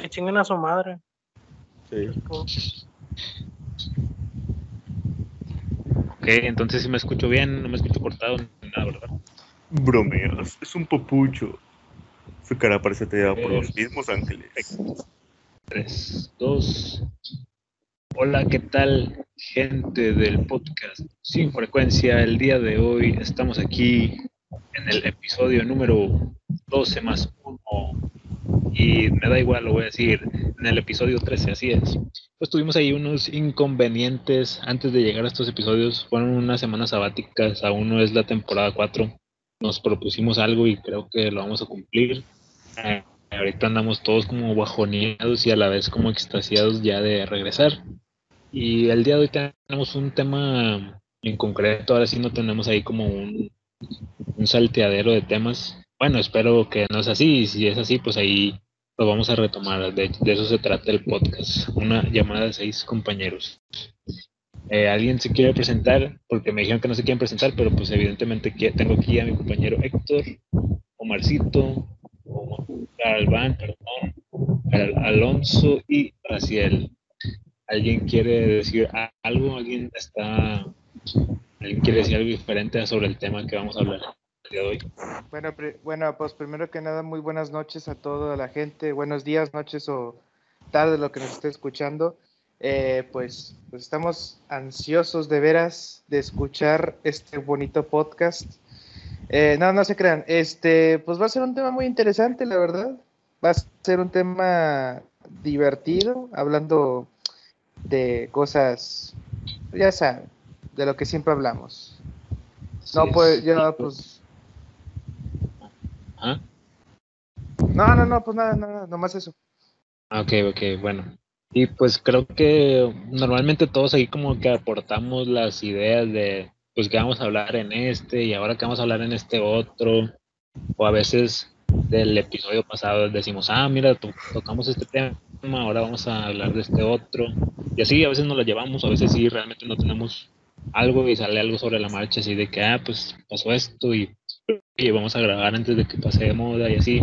que chinguen a su madre. Sí. Ok, entonces si me escucho bien, no me escucho cortado ni nada, ¿verdad? Bromeas, es un papucho. Su cara parece teñida por los mismos ángeles. 3, 2. Hola, ¿qué tal, gente del podcast Sin Frecuencia? El día de hoy estamos aquí en el episodio número 12 más 1. Y me da igual, lo voy a decir, en el episodio 13, así es. Pues tuvimos ahí unos inconvenientes antes de llegar a estos episodios. Fueron unas semanas sabáticas, aún no es la temporada 4. Nos propusimos algo y creo que lo vamos a cumplir. Eh, ahorita andamos todos como bajoneados y a la vez como extasiados ya de regresar. Y el día de hoy tenemos un tema en concreto, ahora sí no tenemos ahí como un, un salteadero de temas. Bueno, espero que no es así, si es así, pues ahí lo vamos a retomar. De, eso se trata el podcast, una llamada de seis compañeros. Eh, ¿Alguien se quiere presentar? Porque me dijeron que no se quieren presentar, pero pues evidentemente tengo aquí a mi compañero Héctor, Omarcito, Alban, perdón, Al- Alonso y Raciel. ¿Alguien quiere decir algo? ¿Alguien está... ¿Alguien quiere decir algo diferente sobre el tema que vamos a hablar día de hoy? Bueno, bueno, pues primero que nada, muy buenas noches a toda la gente. Buenos días, noches o tarde lo que nos esté escuchando. Eh, pues, pues estamos ansiosos de veras de escuchar este bonito podcast. Eh, no, no se crean. Este, pues va a ser un tema muy interesante, la verdad. Va a ser un tema divertido, hablando de cosas, ya saben, de lo que siempre hablamos. No, pues, es- yo, pues, Ajá. No, no, no, pues nada, nada, nomás eso. Ah, Ok, ok, bueno. Y pues creo que normalmente todos ahí como que aportamos las ideas de, pues que vamos a hablar en este y ahora que vamos a hablar en este otro. O a veces del episodio pasado decimos, ah, mira, to- tocamos este tema, ahora vamos a hablar de este otro. Y así a veces nos lo llevamos, a veces sí realmente no tenemos algo y sale algo sobre la marcha, así de que, ah, pues pasó esto y, y vamos a grabar antes de que pase de moda y así.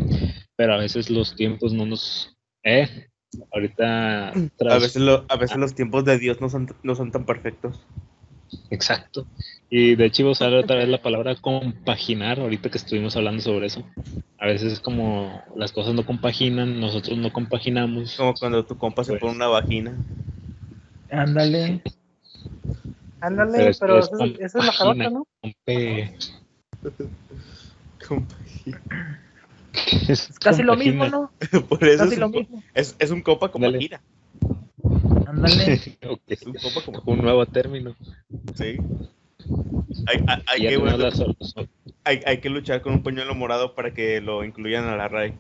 Pero a veces los tiempos no nos... ¿Eh? Ahorita... A veces, lo- a veces los tiempos de Dios no son, no son tan perfectos. Exacto. Y de hecho iba a usar otra vez la palabra compaginar, ahorita que estuvimos hablando sobre eso. A veces es como las cosas no compaginan, nosotros no compaginamos. Como cuando tu compa se Pues. pone una vagina. Ándale. Ándale, Pero pero, es- eso, es es- eso es la jalota, ¿no? Compe- Compagina. es Casi lo mismo, ¿no? Por eso Casi es lo un, mismo. es, es un con Ándale. vagina. Ándale. Es un compa con Un nuevo término. Sí. Hay, hay, que, bueno, hay, hay que luchar con un pañuelo morado para que lo incluyan a la RAI.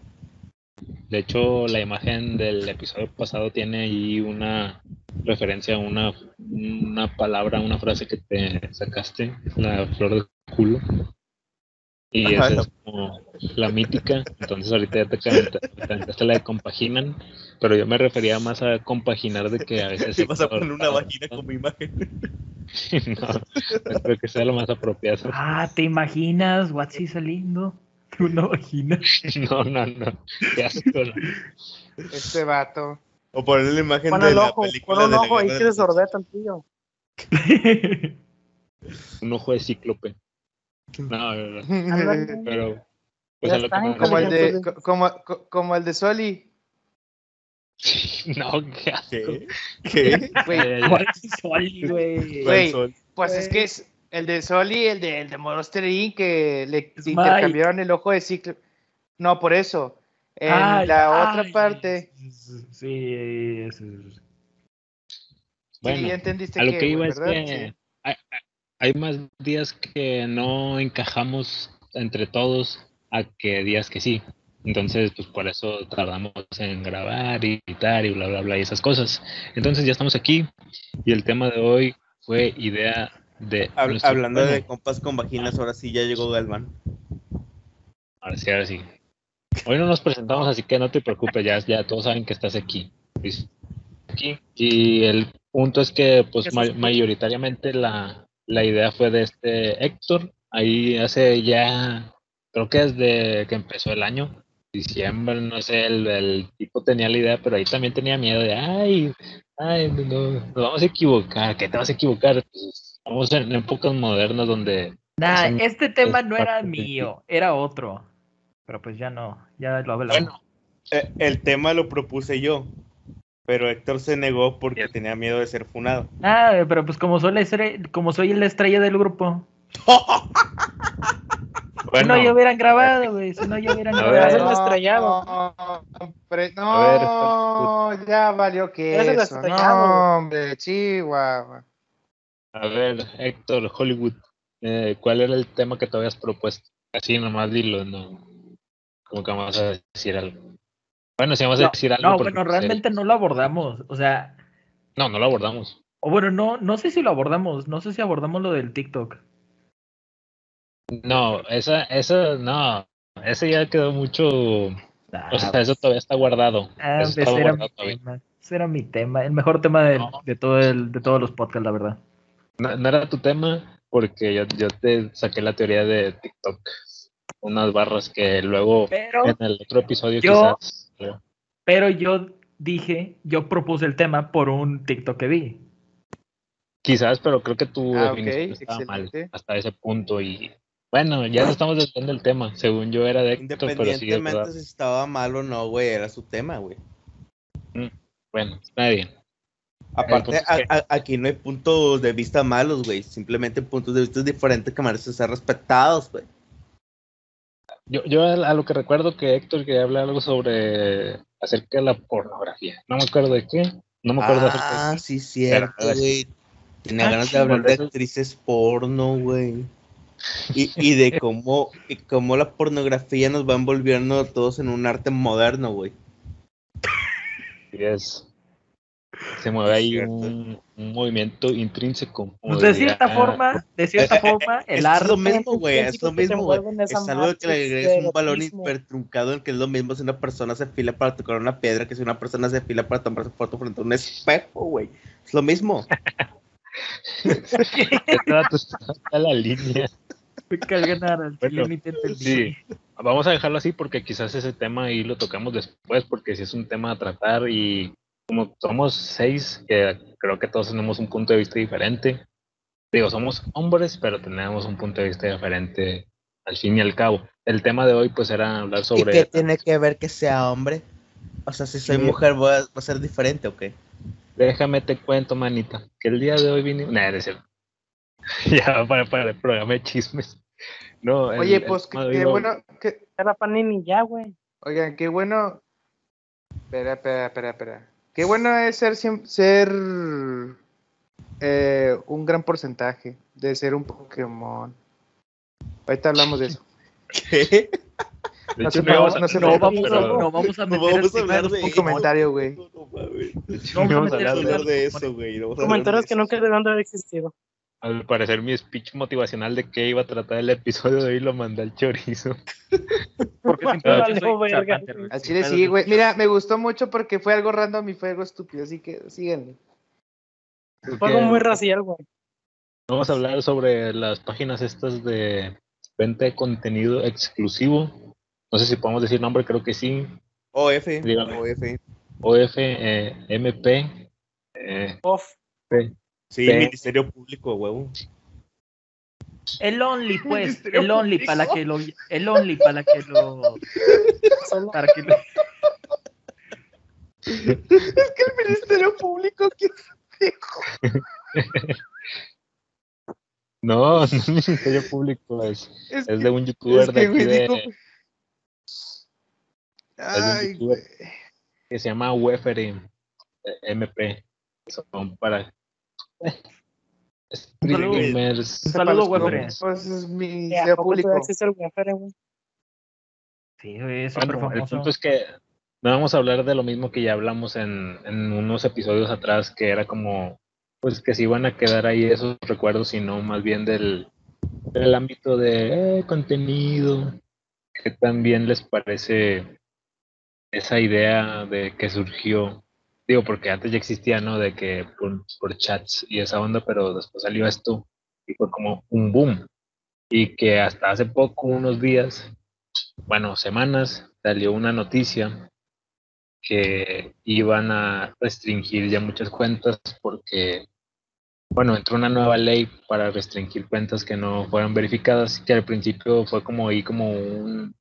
De hecho, la imagen del episodio pasado tiene ahí una referencia a una, una palabra, una frase que te sacaste, la flor de culo. Y Ajá, esa es como la mítica. Entonces ahorita ya te canta- te cantaste la de compaginan, pero yo me refería más a compaginar de que a veces... Si vas a poner una vagina como imagen. no, no creo que sea lo más apropiado. Ah, ¿te imaginas? Watsi saliendo. Una vagina. No, no, no. Qué asco, no. Este vato. O poner la imagen Pon de el la ojo, película pon un de ojo ahí que de se los sorbeta el tío. Un ojo de cíclope. No, no. Pero... Pues a lo que me como el de, como, co- como el de Soli. No, qué asco. ¿Qué? ¿Qué? Güey, ya. ¿Cuál es pues es que es el de Soli, el de, el de Monster Inc. que le Es intercambiaron el ojo de ciclo. No, por eso. En Ay, la otra ay, parte. Sí, eso. eso. Bueno, sí, ya entendiste A lo que, que iba es que Sí. Hay, más días que no encajamos entre todos a que días que sí. Entonces, pues por eso tardamos en grabar y editar y bla, bla, bla y esas cosas. Entonces ya estamos aquí y el tema de hoy fue idea de... Hab- nuestro- hablando de compas con vaginas, ahora sí ya llegó Galván. Ahora sí, ahora sí. Hoy no nos presentamos, así que no te preocupes, ya, ya todos saben que estás aquí. Luis. Aquí. Y el punto es que, pues, ma- mayoritariamente la, la idea fue de este Héctor. Ahí hace ya, creo que desde que empezó el año, diciembre, no sé, el, el tipo tenía la idea, pero ahí también tenía miedo de, ay, ay, no, no, nos vamos a equivocar, ¿qué te vas a equivocar? Pues, estamos en épocas modernas donde... Nah, este tema no era mío, era otro. Pero pues ya no, ya lo hablamos. Bueno, eh, el tema lo propuse yo, pero Héctor se negó porque tenía miedo de ser funado. Ah, pero pues como soy la estrella, como soy la estrella del grupo. Bueno, si no, ya hubieran grabado, güey. Si no, ya hubieran A ver. grabado. el estrellado. No, hombre, no, ya valió que eso. No, hombre, chihuahua. a ver, Héctor, Hollywood, eh, ¿cuál era el tema que te habías propuesto? Así nomás dilo, no. Como que vamos a decir algo. Bueno, si vamos a No, decir algo. no, porque, bueno, pues, realmente no lo abordamos. O sea, No, no lo abordamos. o bueno, no, no sé si lo abordamos. No sé si abordamos lo del TikTok. No, esa, esa, no. Ese ya quedó mucho. Ah, O sea, eso todavía está guardado. ah, Eso pues está era guardado mi todavía. tema. Ese era mi tema. El mejor tema de, No. de todo el, de todos los podcasts, la verdad. No, no era tu tema porque yo, yo te saqué la teoría de TikTok. Unas barras que luego Pero, en el otro episodio Yo- quizás. Pero- pero yo dije, yo propuse el tema por un TikTok que vi. Quizás, pero creo que tu Ah, estaba mal hasta ese punto. Y bueno, ya no estamos desviando el tema. Según yo era de Héctor, pero sí, Independientemente verdad. si estaba mal o no, güey, era su tema, güey. Bueno, está bien. Aparte, a- a- aquí no hay puntos de vista malos, güey. Simplemente puntos de vista diferentes que merecen ser respetados, güey. Yo, yo a lo que recuerdo que Héctor quería hablar algo sobre acerca de la pornografía. No me acuerdo de qué. No me acuerdo acerca de Ah, qué. sí, cierto, güey. Tenía Ah, ganas de hablar de eso- actrices porno, güey. Y, y de cómo, y cómo la pornografía nos va envolviendo a todos en un arte moderno, güey. Sí, es. Se mueve ahí Cierto. un, un movimiento intrínseco. Pues de diría- cierta forma, de cierta forma, el es arte. lo mismo, güey. Es lo mismo, güey. envuelve en esa Es algo que le agregues un balón erotismo. hipertruncado en que es lo mismo si una persona se fila para tocar una piedra que si una persona se fila para tomarse foto frente a un espejo, güey. Es lo mismo. Este está la línea. Me al Bueno. Sí, vamos a dejarlo así porque quizás ese tema ahí lo tocamos después, porque si es un tema a tratar y como somos seis, que creo que todos tenemos un punto de vista diferente. Digo, somos hombres, pero tenemos un punto de vista diferente al fin y al cabo. El tema de hoy pues era hablar ¿Y sobre... qué tiene que ver que sea hombre? O sea, si soy Sí. mujer, ¿va a, va a ser diferente o qué? Déjame te cuento, manita, que el día de hoy vine... Nah, no es cierto. ya, para, para el programa de chismes. No, el- Oye, pues qué, bueno, que, Era Panini ya, güey. oigan, qué bueno. Espera, espera, espera, espera. Qué bueno es ser, ser eh, un gran porcentaje de ser un Pokémon. Ahorita hablamos de eso. ¿Qué? De no hecho, se- no no- a- no se- No vamos, a, no vamos a vamos hablar de un comentario, güey. No, no mames. No vamos a hablar vamos de eso, güey. no vamos a hablar Comentarios que nunca debieron de haber existido. Al parecer mi speech motivacional de qué iba a tratar el episodio de hoy lo mandé al chorizo. Porque. Al Sin chile sí, güey. Mira, me gustó mucho porque fue algo random y fue algo estúpido, así que síganle. Fue algo muy racial, güey. Vamos a hablar sobre las páginas estas de venta de contenido exclusivo. No sé si podemos decir nombre, creo que sí. OF, Dígame. OF. OF, eh, MP. eh, Off. Sí, Ve. Ministerio Público, huevo. El Only, pues. El Only Público. para que lo. El Only para que lo. Solo- Para que lo. Es que el Ministerio Público, ¿qué no, no es Ministerio Público, es, es? es de un youtuber es de que, aquí un Ay, youtuber. que se llama Wefere MP. Son para streamers. Un saludo, pobres, Pues es Ya, Ministerio ¿a poco Público. el Wefere, güey? Sí, güey, es Bueno, el famoso. punto es que no vamos a hablar de lo mismo que ya hablamos en, en unos episodios atrás, que era como, pues que se iban a quedar ahí esos recuerdos, sino más bien del, del ámbito de eh, contenido, que también les parece esa idea de que surgió, digo, porque antes ya existía, ¿no? De que por, chats y esa onda, pero después salió esto y fue como un boom. Y que hasta hace poco, unos días, bueno, semanas, salió una noticia que iban a restringir ya muchas cuentas porque, bueno, entró una nueva ley para restringir cuentas que no fueran verificadas, que al principio fue como ahí como un,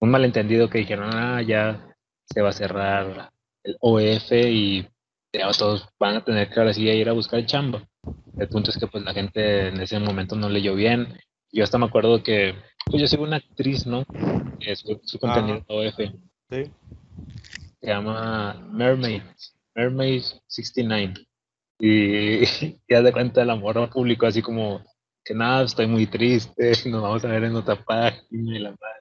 un malentendido que dijeron, ah, ya se va a cerrar el OF y todos van a tener que ahora sí ir a buscar chamba. El punto es que pues la gente en ese momento no leyó bien. Yo hasta me acuerdo que, pues yo soy una actriz, ¿no? Que su, su contenido OF. Sí. Se llama Mermaid, Mermaid 69. Y ya de cuenta el amor público así como que nada, estoy muy triste, nos vamos a ver en otra página y la madre.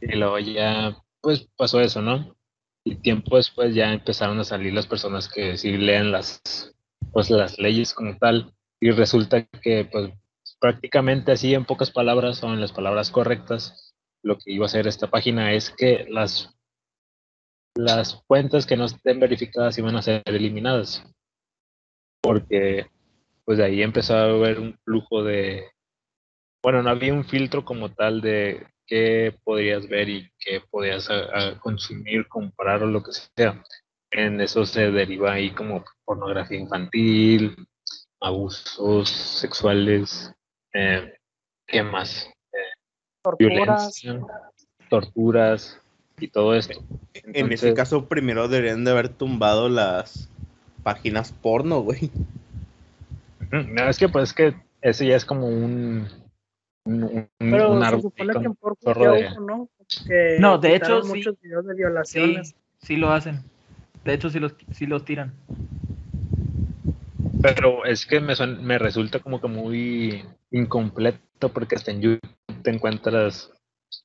Y luego ya, pues pasó eso, ¿no? Y tiempo después ya empezaron a salir las personas que sí leen las, pues las leyes como tal. Y resulta que, pues, prácticamente así en pocas palabras o en las palabras correctas, lo que iba a hacer esta página es que las, las cuentas que no estén verificadas iban a ser eliminadas. Porque, pues de ahí empezó a haber un flujo de, bueno, no había un filtro como tal de qué podrías ver y qué a- a consumir, comprar o lo que sea. En eso se deriva ahí como pornografía infantil, abusos sexuales, eh, ¿qué más? Torturas. Violencia, torturas y todo esto. En ese caso, primero deberían de haber tumbado las páginas porno, güey. No, es que pues que ese ya es como un, un, Pero un se supone que en de- ¿no? De hecho, sí. muchos videos de Sí, violaciones. sí lo hacen. De hecho, sí los, sí los tiran. Pero es que me, suena- me resulta como que muy incompleto porque hasta en YouTube te encuentras,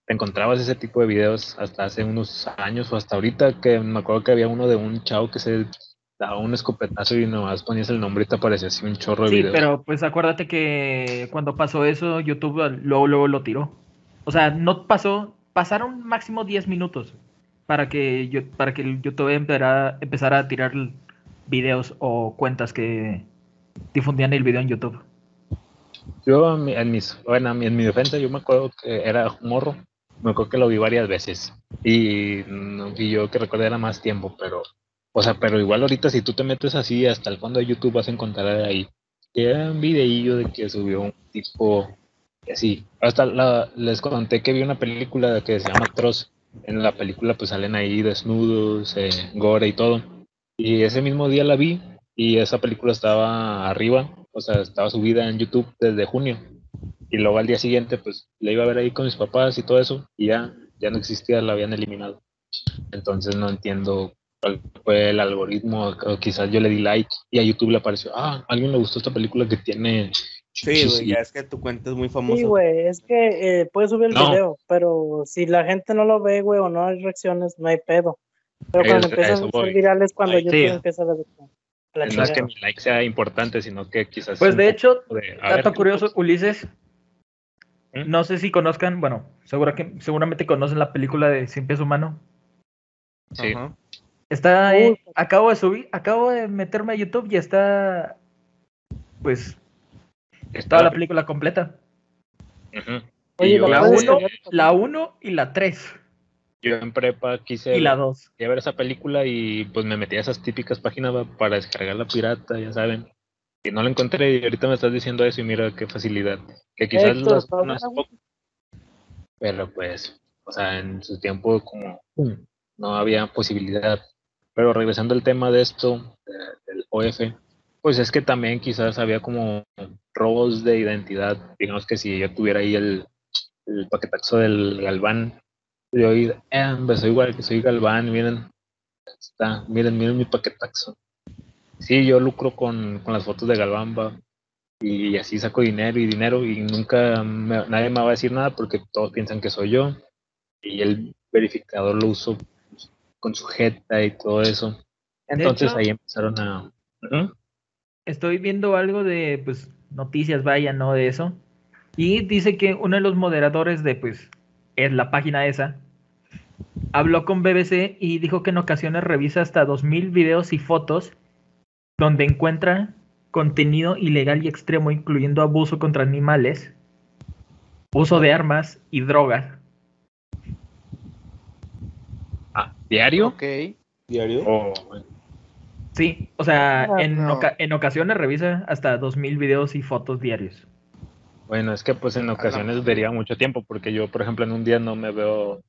te encontrabas ese tipo de videos hasta hace unos años o hasta ahorita que me acuerdo que había uno de un chavo que se daba un escopetazo y nomás ponías el nombre y te aparecía así un chorro de Sí, videos. pero pues acuérdate que cuando pasó eso, YouTube luego, luego lo tiró. O sea, no pasó, pasaron máximo 10 minutos para que yo, para que YouTube empezara, empezara a tirar videos o cuentas que difundían el video en YouTube. Yo, en mi- en, mis, bueno, en mi- en mi defensa, yo me acuerdo que era un morro. Me acuerdo que lo vi varias veces. Y, y yo que recuerdo era más tiempo, pero, o sea, pero igual ahorita si tú te metes así hasta el fondo de YouTube vas a encontrar ahí que era un videillo de que subió un tipo así. Hasta les conté que vi una película que se llama Troz. En la película pues salen ahí desnudos, eh, gore y todo. Y ese mismo día la vi y esa película estaba arriba, o sea, estaba subida en YouTube desde junio. Y luego al día siguiente, pues la iba a ver ahí con mis papás y todo eso, y ya, ya no existía, la habían eliminado. Entonces no entiendo fue el algoritmo, o quizás yo le di like y a YouTube le apareció, ah, a alguien le gustó esta película que tiene. Sí, güey, ya es que tu cuenta es muy famosa. Sí, güey, es que eh, puedes subir el No. video, pero si la gente no lo ve, güey, o no hay reacciones, no hay pedo. Pero Es- cuando empiezan a ser virales, cuando Ay, YouTube sí. empieza a ver la No es que mi like sea importante, sino que quizás. Pues de hecho, de, ver, dato curioso, Ulises, ¿Mm? no sé si conozcan, bueno, seguro que, seguramente conocen la película de Cien Pies Humano. Sí. Ajá. Está, Uy. eh, acabo de subir, acabo de meterme a YouTube y está, pues, está la película completa. Oye, yo, La ¿la puedes uno, cambiar? la 1 y la 3 yo en prepa quise y la 2. quería ver esa película y pues me metí a esas típicas páginas para descargar la pirata, ya saben. Y no la encontré y ahorita me estás diciendo eso y mira qué facilidad. Que quizás Héctor, las poco, pero pues, o sea, en su tiempo como pum, no había posibilidad. Pero regresando al tema de esto, del OF, pues es que también quizás había como robos de identidad. Digamos que si yo tuviera ahí el, el paquetaxo del Galván, yo ahí, eh, pues soy igual que soy Galván, miren, está, miren, miren mi paquetaxo. Sí, yo lucro con, con las fotos de Galván, y así saco dinero y dinero y nunca me- nadie me va a decir nada porque todos piensan que soy yo y el verificador lo uso con su jeta y todo eso. Entonces hecho- ahí empezaron a... Ujú. Estoy viendo algo de, pues, noticias, vaya, ¿no? De eso. Y dice que uno de los moderadores de, pues, es la página esa, habló con BBC y dijo que en ocasiones revisa hasta 2.000 videos y fotos donde encuentra contenido ilegal y extremo, incluyendo abuso contra animales, uso de armas y drogas. Ah, ¿Diario? Ok. ¿Diario? O- Sí, o sea, en, no. oca- en ocasiones revisa hasta 2000 videos y fotos diarios. bueno, es que pues en ocasiones vería mucho tiempo, porque yo, por ejemplo, en un día no me veo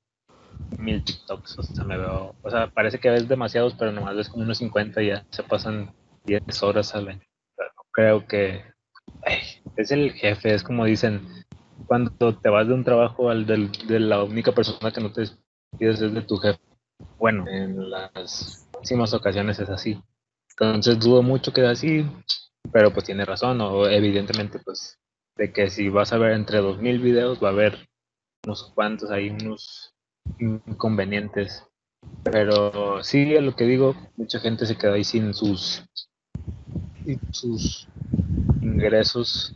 mil TikToks, o sea, me veo, o sea, parece que ves demasiados, pero nomás ves como unos 50 y ya se pasan 10 horas al año. No creo que ay, es el jefe, es como dicen, cuando te vas de un trabajo al del, de la única persona que no te despides es de tu jefe. Bueno, en las últimas ocasiones es así. Entonces dudo mucho que sea así, pero pues tiene razón, o evidentemente pues de que si vas a ver entre 2000 videos va a haber unos cuantos ahí, unos inconvenientes. Pero sí, a lo que digo, mucha gente se queda ahí sin sus sin sus ingresos,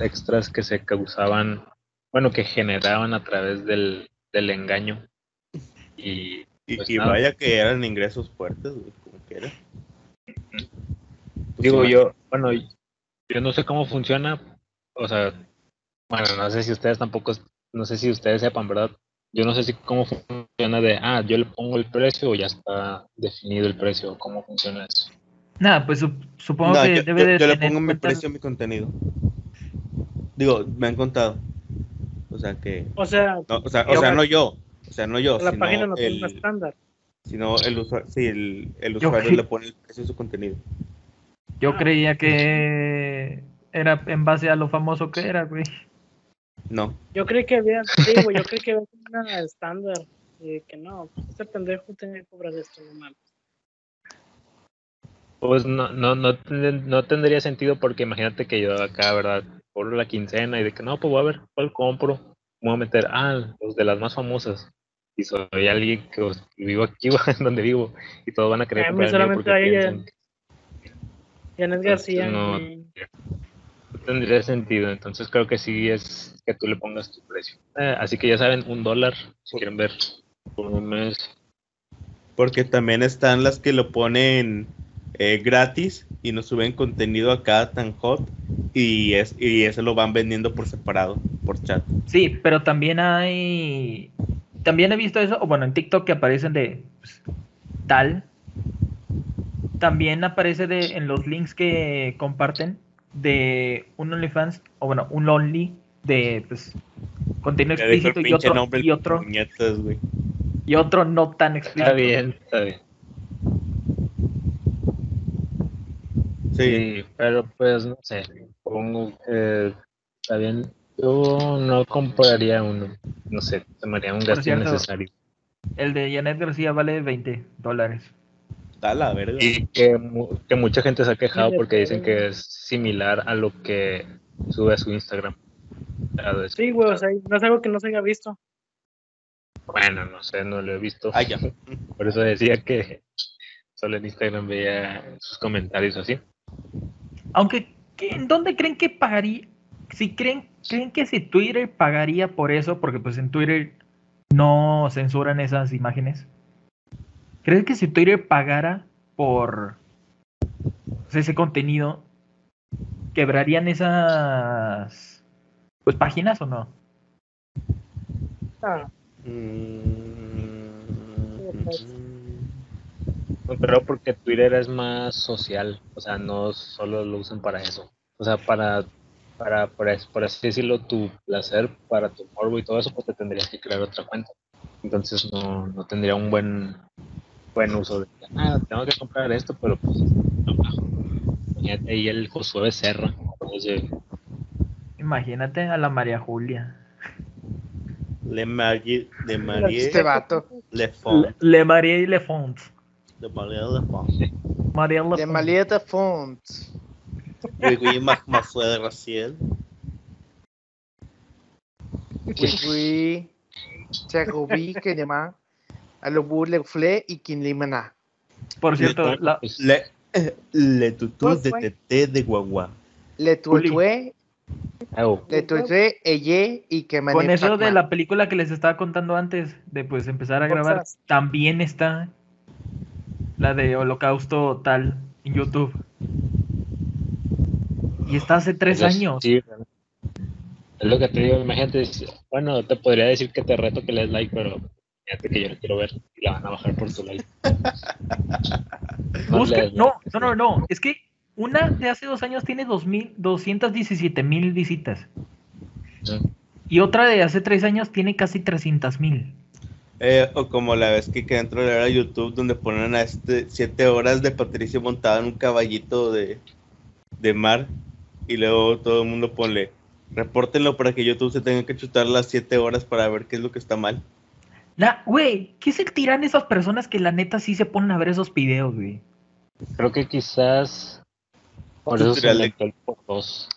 extras que se causaban, bueno, que generaban a través del, del engaño. Y Y, Pues y nada. vaya que eran ingresos fuertes, güey, como quiera. Pues Digo yo, bueno, yo no sé cómo funciona, o sea, bueno, no sé si ustedes tampoco, no sé si ustedes sepan, ¿verdad? Yo no sé si cómo funciona de, ah, yo le pongo el precio o ya está definido el precio, cómo funciona eso. Nada, pues sup- supongo No, que yo, debe yo- de yo le pongo mi precio a mi contenido. Digo, me han contado. O sea que. O sea, No, o sea, o Pero- sea, no yo. O sea, no yo. la sino página no tiene un el, estándar. sino el usuario. Sí, el, usuario le pone el precio a su contenido. Yo Ah. creía que era en base a lo famoso que era, güey. No. Yo creí que había, sí, güey, yo creí que había una estándar. Y que no, pues, este pendejo tenía que cobrar esto, no mames. Pues no, no, no, no tendría sentido porque imagínate que yo acá, ¿verdad? Cobro la quincena y de que no, pues voy a ver cuál compro. Me voy a meter, ah, los de las más famosas. Y soy alguien que pues, vivo aquí, donde vivo, y todos van a querer A mí solamente piensan Janet García, no- no tendría sentido. Entonces creo que sí es que tú le pongas tu precio. Eh, así que ya saben, un dólar, si quieren ver por un mes. Porque también están las que lo ponen eh, gratis y nos suben contenido acá tan hot. Y, es, y eso lo van vendiendo por separado, por chat. Sí, pero también hay. También he visto eso, o bueno, en TikTok que aparecen de pues, tal. También aparece de, en los links que comparten de un OnlyFans, o bueno, un Only de pues, contenido Ya explícito y otro, y otro, puñetas, y otro no tan explícito. Está bien, está bien. Sí. Sí, pero pues no sé. Pongo que está bien. Yo no compraría uno. No sé, haría un gasto innecesario. El de Janet García vale 20 dólares. Da la verga. Y que, que mucha gente se ha quejado porque dicen que es similar a lo que sube a su Instagram. Sí, güey, o sea, no es algo que no se haya visto. Bueno, no sé, no lo he visto. Ah, ya. Por eso decía que solo en Instagram veía sus comentarios así. Aunque, ¿qué- ¿en dónde creen que pagaría? Si creen, creen que si Twitter pagaría por eso, porque pues en Twitter no censuran esas imágenes. ¿Creen que si Twitter pagara por pues, ese contenido, quebrarían esas pues páginas o no? Ah, Mm, No, Pero porque Twitter es más social, o sea, no solo lo usan para eso. O sea, para, para, por, as- por así decirlo, tu placer, para tu morbo y todo eso, pues te tendrías que crear otra cuenta. Entonces no, no tendría un buen buen uso de, ah, tengo que comprar esto, pero pues no bajo. Imagínate ahí el Josué Becerra. Entonces, Imagínate a la María Julia. Le Marie, Le Marie, Este vato. Le Font, Le, Le Marie Le Font. Le Marie Le Font. María Le De Font. Malieta Font. Oui, oui, ma, ma fue de Raciel. Oui. Chagobi, que llama. A lo burle fle y quien limana. Por cierto, Le- la, Le, le tutús de Pues, güey. Tete de Guagua. Le tuetue, oh, le tuetue, elle y que mané Con eso de la película que les estaba contando antes de pues empezar a grabar, también está la de Holocausto tal en YouTube. Y está hace tres pues, años. sí, es lo que te digo, imagínate, bueno, te podría decir que te reto que le des like, pero Fíjate que yo la quiero ver y la van a bajar por tu like. Busca- no, no, no, no. Es que una de hace dos años tiene 2000 217 mil visitas. Y otra de hace tres años tiene casi 300 mil. Eh, o como la vez que quedé entrar a YouTube donde ponen a este siete horas de Patricio montado en un caballito de, de mar y luego todo el mundo ponle repórtenlo para que YouTube se tenga que chutar las siete horas para ver qué es lo que está mal. La, güey, ¿qué se tiran esas personas que la neta sí se ponen a ver esos videos, güey? Creo que quizás por eso se por dos.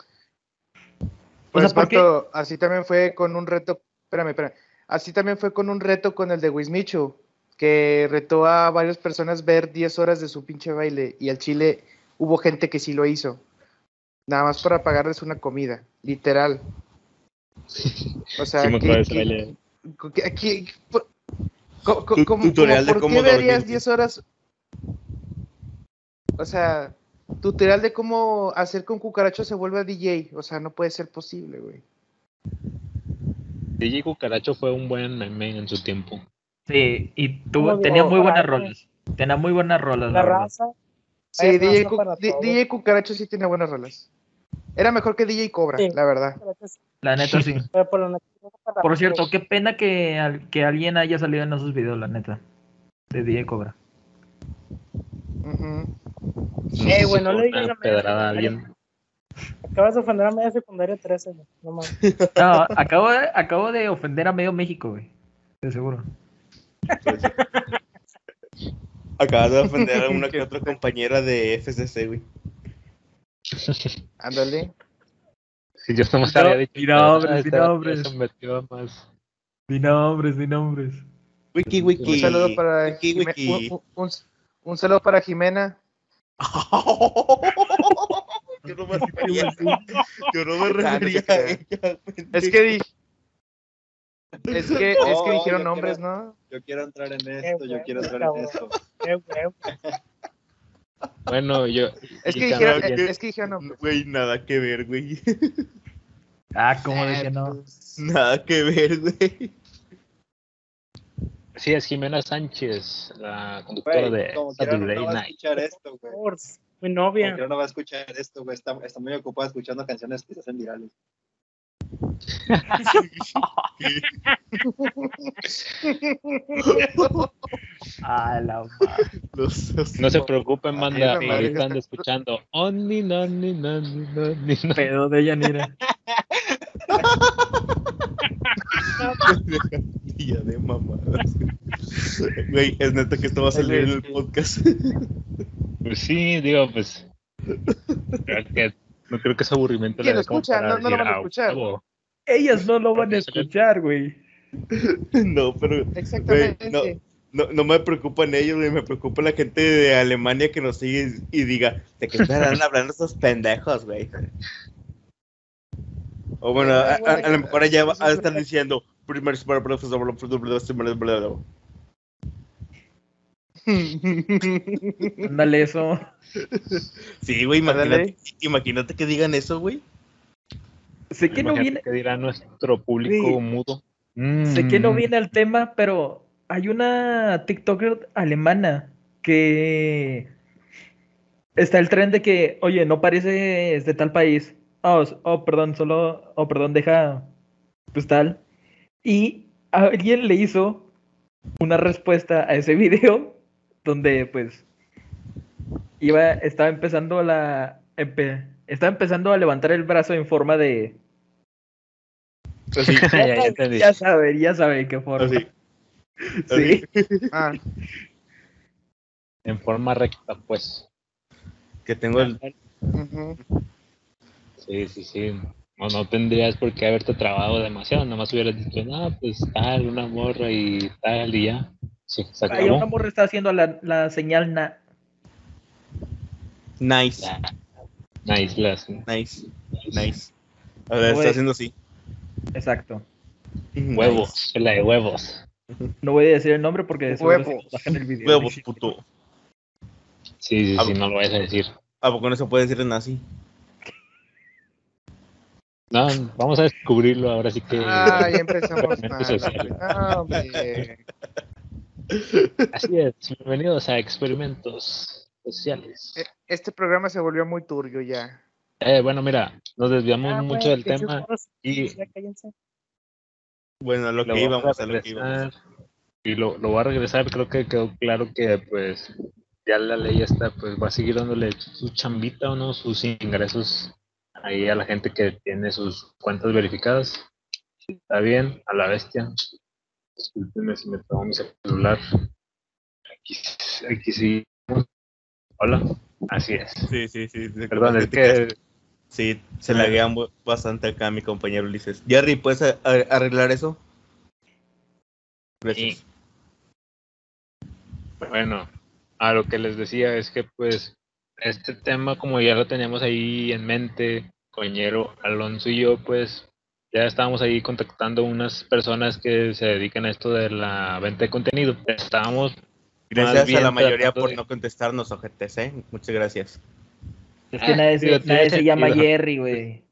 Pues sea, ¿por qué? Pato, así también fue con un reto, espérame, espérame, así también fue con un reto con el de Wismichu, que retó a varias personas ver 10 horas de su pinche baile y al Chile hubo gente que sí lo hizo, nada más para pagarles una comida, literal. O sea, Sí que- por- co- co- Tu- como- tutorial de como, ¿Por cómo qué verías dormir. 10 horas? O sea, tutorial de cómo hacer que un cucaracho se vuelva DJ. O sea, no puede ser posible, güey. DJ Cucaracho fue un buen meme en su tiempo. Sí, y tuvo, tenía digo, muy buenas rolas. Tenía muy buenas rolas, la, La verdad. raza. Sí, DJ. DJ Cucaracho sí tiene buenas rolas. Era mejor que DJ Cobra, Sí. la verdad. La neta sí. Pero por, cierto, qué pena que, al- que alguien haya salido en esos videos, la neta. De DJ Cobra. Ujú. Eh, güey, no le Una digas a pedrada a media alguien. Acabas de ofender a media secundaria 13, güey. No mames. No, acabo de, acabo de ofender a medio México, güey. De seguro. Acabas de ofender a una que otra compañera de FCC, güey. Ándale. Si yo había dicho. di nombres, "Ah, di nombres". Se metió más. Di nombres, di nombres. Wiki, wiki. Un saludo para Wiki, Jime- wiki. un, un- un saludo para Jimena. Yo no me refería, yo no me refería a ella. Es que di- es que, es que dijeron nombres, quiero- ¿no? Yo quiero entrar en esto, yo quiero entrar en esto. Bueno, yo. Es que dijeron, es que dijeron nombres. Güey, nada que ver, güey. Ah, ¿cómo de que no? Nada que ver, güey. Sí, es Jimena Sánchez, la conductora Güey, de como quiera no Saturday va a Night. escuchar esto, güey. Por- Mi Como novia. quiera no va a escuchar esto, güey. Está, está muy ocupado escuchando canciones que se hacen virales. La No se preocupen, manda. la madre Ahorita que ando está- escuchando. Noni, noni, noni, noni. Pedo de Yanira. Día de mamadas. Güey, es neta que esto va a salir en el podcast. Pues sí, digo, pues. creo que- no creo que ese aburrimiento ¿Quién lo escucha? No- no lo decir, van a "Ah, escuchar". huevo". Ellas no lo van a escuchar, güey. No, pero Exactamente. no. no, no me preocupan ellos, güey, me preocupa la gente de Alemania que nos sigue y diga, ¿de qué estarán hablando estos pendejos, güey? O bueno, a, a- a lo mejor allá va a estar diciendo, primer Ándale eso. Sí, güey, imagínate, imagínate que digan eso, güey. Sé que no viene, qué dirá nuestro público mudo. sé que no Mm. viene al tema, pero hay una TikToker alemana que está el tren de que, oye, no pareces de tal país. Oh, oh, perdón, solo, oh, perdón, deja, pues tal. Y alguien le hizo una respuesta a ese video donde, pues, iba, estaba empezando la, empe- estaba empezando a levantar el brazo en forma de, Así, ya, ya ya saben, ya saben qué forma. así. Sí. Ah, En forma recta, pues. Que tengo el... Sí, sí, sí. No, no tendrías por qué haberte trabado demasiado. Nada más hubieras dicho, no, pues tal, una morra y tal, y ya. Sí, se Ahí una morra está haciendo la, la señal na. Nice. Nice, las- nice, nice. A ver, está haciendo así. Exacto. Huevos, la de huevos. No voy a decir el nombre porque Huevos. se bajan el video. Huevos, puto. Sí, sí, Ah, sí, no lo vayas a decir. ¿A poco no se puede decir en nazi? No, vamos a descubrirlo ahora sí que. Ah, ya empezamos mal. No, hombre. Así es, bienvenidos a experimentos sociales. E- Este programa se volvió muy turbio ya. Eh, bueno, mira, nos desviamos Ah, mucho güey, del tema y ya. Bueno, a lo lo que íbamos, a a lo que íbamos. regresar. Y lo, lo voy a regresar, creo que quedó claro que pues ya la ley esta pues va a seguir dándole su chambita o no, sus ingresos ahí a la gente que tiene sus cuentas verificadas. Está bien, a la bestia. Disculpenme si me tomo mi celular. Aquí, aquí sí. Hola, así es. Sí, sí, sí. sí, Perdón, es que Sí, se laguean bastante acá mi compañero Ulises. Jerry, ¿puedes arreglar eso? Gracias. Bueno, a lo que les decía es que pues este tema como ya lo teníamos ahí en mente, Coñero, Alonso y yo pues ya estábamos ahí contactando unas personas que se dedican a esto de la venta de contenido. Estábamos Gracias a la mayoría por de- no contestarnos, ojetes, ¿eh? Muchas gracias. Es que Ah, nadie, se, nadie se llama. Jerry, güey.